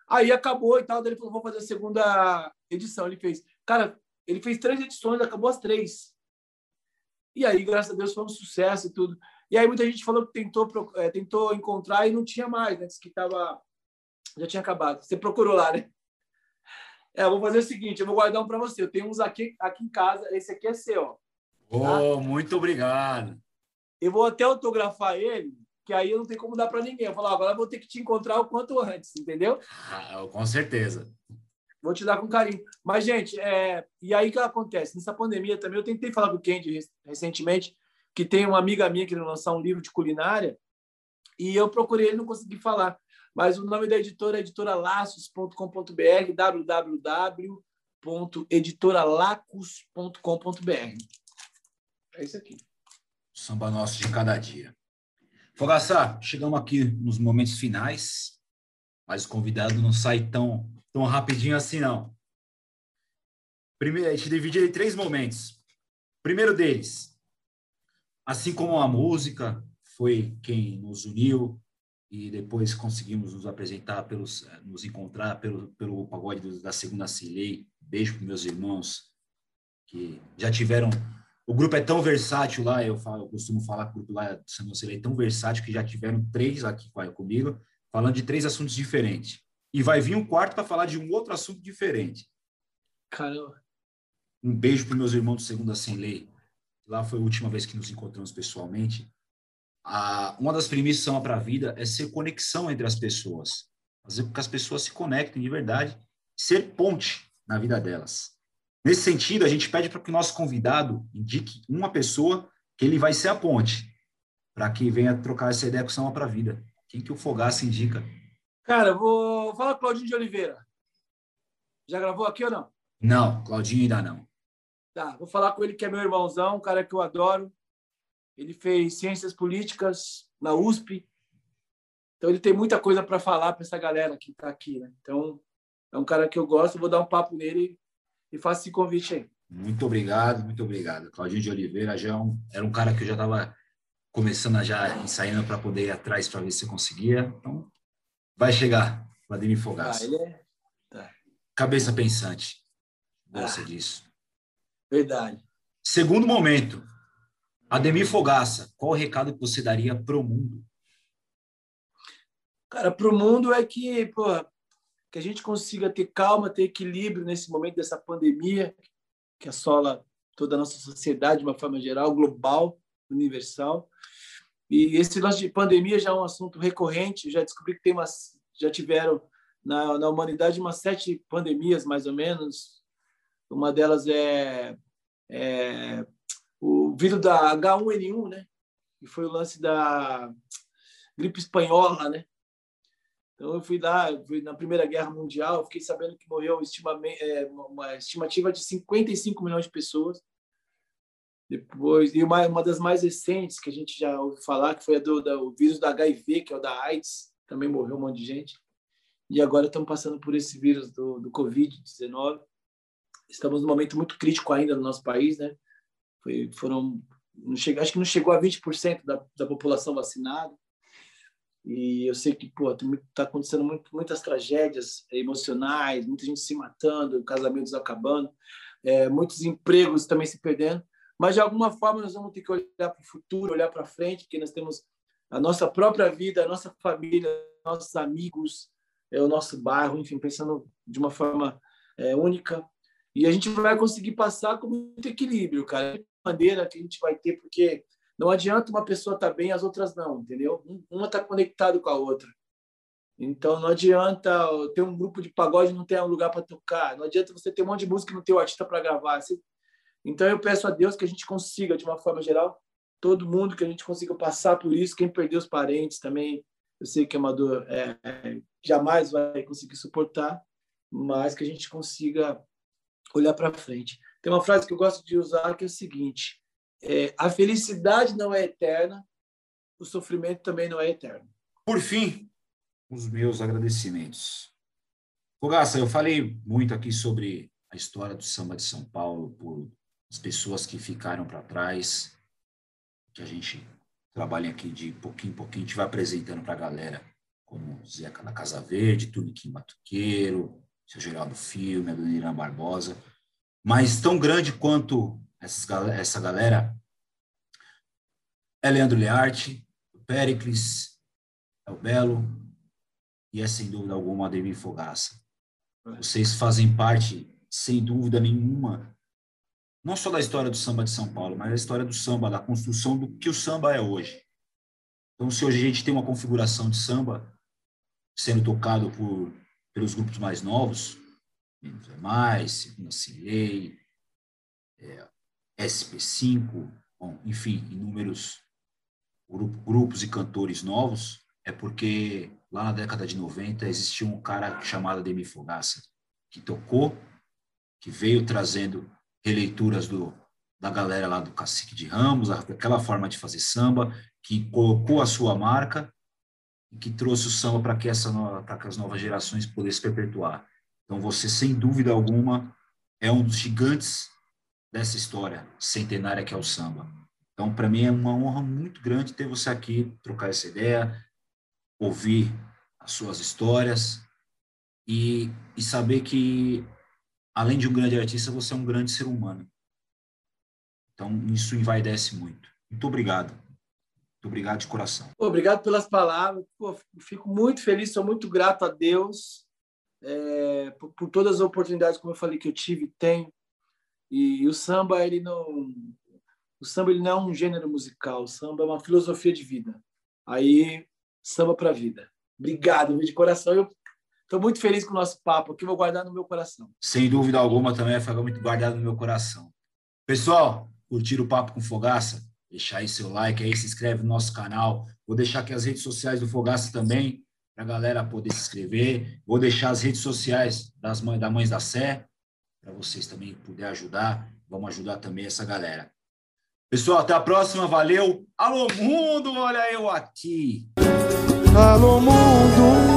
Aí acabou e tal. Daí ele falou: vou fazer a segunda edição. Ele fez. Cara, ele fez três edições, acabou as três. E aí, graças a Deus, foi um sucesso e tudo. E aí muita gente falou que tentou, é, tentou encontrar e não tinha mais, né? Disse que tava, já tinha acabado. Você procurou lá, né? É, eu vou fazer o seguinte, eu vou guardar um para você. Eu tenho uns aqui, aqui em casa. Esse aqui é seu. Oh, muito obrigado. Eu vou até autografar ele, que aí eu não tenho como dar para ninguém. Eu falo, agora eu vou ter que te encontrar o quanto antes, entendeu? Ah, com certeza. Vou te dar com carinho. Mas, gente, é... e aí que acontece? Nessa pandemia também, eu tentei falar com o Kendi recentemente, que tem uma amiga minha que lançar um livro de culinária, e eu procurei ele não consegui falar. Mas o nome da editora é editoralaços.com.br, www.editoralacos.com.br. É isso aqui. Samba nosso de cada dia. Fogaçá, chegamos aqui nos momentos finais, mas o convidado não sai tão, tão rapidinho assim, não. Primeiro, a gente divide em três momentos. Primeiro deles, assim como a música foi quem nos uniu, e depois conseguimos nos apresentar, pelos, eh, nos encontrar pelo, pelo pagode da Segunda Cilei. Beijo para meus irmãos que já tiveram. O grupo é tão versátil lá, eu, falo, eu costumo falar que o grupo lá do Segunda Cilei é tão versátil que já tiveram três aqui comigo, falando de três assuntos diferentes. E vai vir um quarto para falar de um outro assunto diferente. Caramba. Um beijo para meus irmãos do Segunda Sem Lei. Lá foi a última vez que nos encontramos pessoalmente a, uma das premissas são para a vida é ser conexão entre as pessoas, fazer com que as pessoas se conectem de verdade, ser ponte na vida delas. Nesse sentido, a gente pede para que o nosso convidado indique uma pessoa que ele vai ser a ponte, para que venha trocar essa ideia com Samba para a vida. Quem que o Fogaça indica? Cara, vou falar com Claudinho de Oliveira. Já gravou aqui ou não? Não, Claudinho ainda não. Tá, vou falar com ele que é meu irmãozão, um cara que eu adoro. Ele fez ciências políticas na USP. Então, ele tem muita coisa para falar para essa galera que está aqui. Né? Então, é um cara que eu gosto. Vou dar um papo nele e faço esse convite aí. Muito obrigado, muito obrigado. Claudinho de Oliveira já é um, era um cara que eu já estava começando a já ensaiando para poder ir atrás para ver se conseguia. Então, vai chegar, Vladimir Fogaça. Ah, ele é... Tá. Cabeça pensante. Gosta ah, disso. Verdade. Segundo momento, Ademir Fogaça, qual o recado que você daria para o mundo? Cara, para o mundo é que, que a gente consiga ter calma, ter equilíbrio nesse momento dessa pandemia que assola toda a nossa sociedade de uma forma geral, global, universal. E esse lance de pandemia já é um assunto recorrente. já descobri que tem umas, já tiveram na, na humanidade umas sete pandemias mais ou menos. Uma delas é, é o vírus da H1N1, né? Que foi o lance da gripe espanhola, né? Então eu fui lá, fui na Primeira Guerra Mundial, fiquei sabendo que morreu é, uma estimativa de 55 milhões de pessoas. Depois, e uma, uma das mais recentes que a gente já ouviu falar, que foi a do, do vírus da HIV, que é o da AIDS, também morreu um monte de gente. E agora estamos passando por esse vírus do, do Covid-19. Estamos num momento muito crítico ainda no nosso país, né? Foi, foram, não chega, acho que não chegou a 20% da, da população vacinada. E eu sei que pô, está acontecendo muito, muitas tragédias emocionais, muita gente se matando, casamentos acabando, é, muitos empregos também se perdendo. Mas de alguma forma nós vamos ter que olhar para o futuro, olhar para frente, porque nós temos a nossa própria vida, a nossa família, nossos amigos, é, o nosso bairro, enfim, pensando de uma forma é, única. E a gente vai conseguir passar com muito equilíbrio, cara maneira que a gente vai ter, porque não adianta uma pessoa estar tá bem, as outras não, entendeu? Uma está conectado com a outra. Então não adianta ter um grupo de pagode e não ter um lugar para tocar. Não adianta você ter um monte de música e não ter o artista para gravar. Então eu peço a Deus que a gente consiga, de uma forma geral, todo mundo que a gente consiga passar por isso. Quem perdeu os parentes também, eu sei que é uma dor é, jamais vai conseguir suportar, mas que a gente consiga olhar para frente. Tem uma frase que eu gosto de usar que é o seguinte: é, a felicidade não é eterna, o sofrimento também não é eterno. Por fim, os meus agradecimentos. Fogaça, eu falei muito aqui sobre a história do samba de São Paulo, por as pessoas que ficaram para trás, que a gente trabalha aqui de pouquinho em pouquinho, a gente vai apresentando para a galera, como Zeca da Casa Verde, Tuniquim Batuqueiro, seu Geraldo Filme, Dona Irã Barbosa mas tão grande quanto essa galera é Leandro Learte, o Pericles, é o Belo e é, sem dúvida alguma, Ademir Fogaça. Vocês fazem parte, sem dúvida nenhuma, não só da história do samba de São Paulo, mas da história do samba, da construção do que o samba é hoje. Então, se hoje a gente tem uma configuração de samba sendo tocado por, pelos grupos mais novos, Menos é Mais, Segunda é, SP5, bom, enfim, inúmeros grupos e cantores novos, é porque lá na década de 90 existia um cara chamado Demi Fogaça, que tocou, que veio trazendo releituras do, da galera lá do Cacique de Ramos, aquela forma de fazer samba, que colocou a sua marca e que trouxe o samba para que, que as novas gerações pudessem perpetuar. Então, você, sem dúvida alguma, é um dos gigantes dessa história centenária que é o samba. Então, para mim, é uma honra muito grande ter você aqui, trocar essa ideia, ouvir as suas histórias e, e saber que, além de um grande artista, você é um grande ser humano. Então, isso envaidece muito. Muito obrigado. Muito obrigado de coração. Obrigado pelas palavras. Pô, fico muito feliz, sou muito grato a Deus é, por, por, todas as oportunidades, como eu falei, que eu tive e tenho. E, e, o samba, ele não. O samba ele não é um gênero musical, o samba é uma filosofia de vida. Aí, samba para a vida. Obrigado, de coração. Eu estou muito feliz com o nosso papo aqui, vou guardar no meu coração. Sem dúvida alguma, também vai ficar muito guardado no meu coração. Pessoal, curtiram o papo com Fogaça? Deixar aí seu like aí, se inscreve no nosso canal. Vou deixar aqui as redes sociais do Fogaça também para a galera poder se inscrever. Vou deixar as redes sociais das mães, da Mães da Sé, para vocês também poderem ajudar. Vamos ajudar também essa galera. Pessoal, até a próxima. Valeu. Alô, mundo, olha eu aqui. Alô, mundo.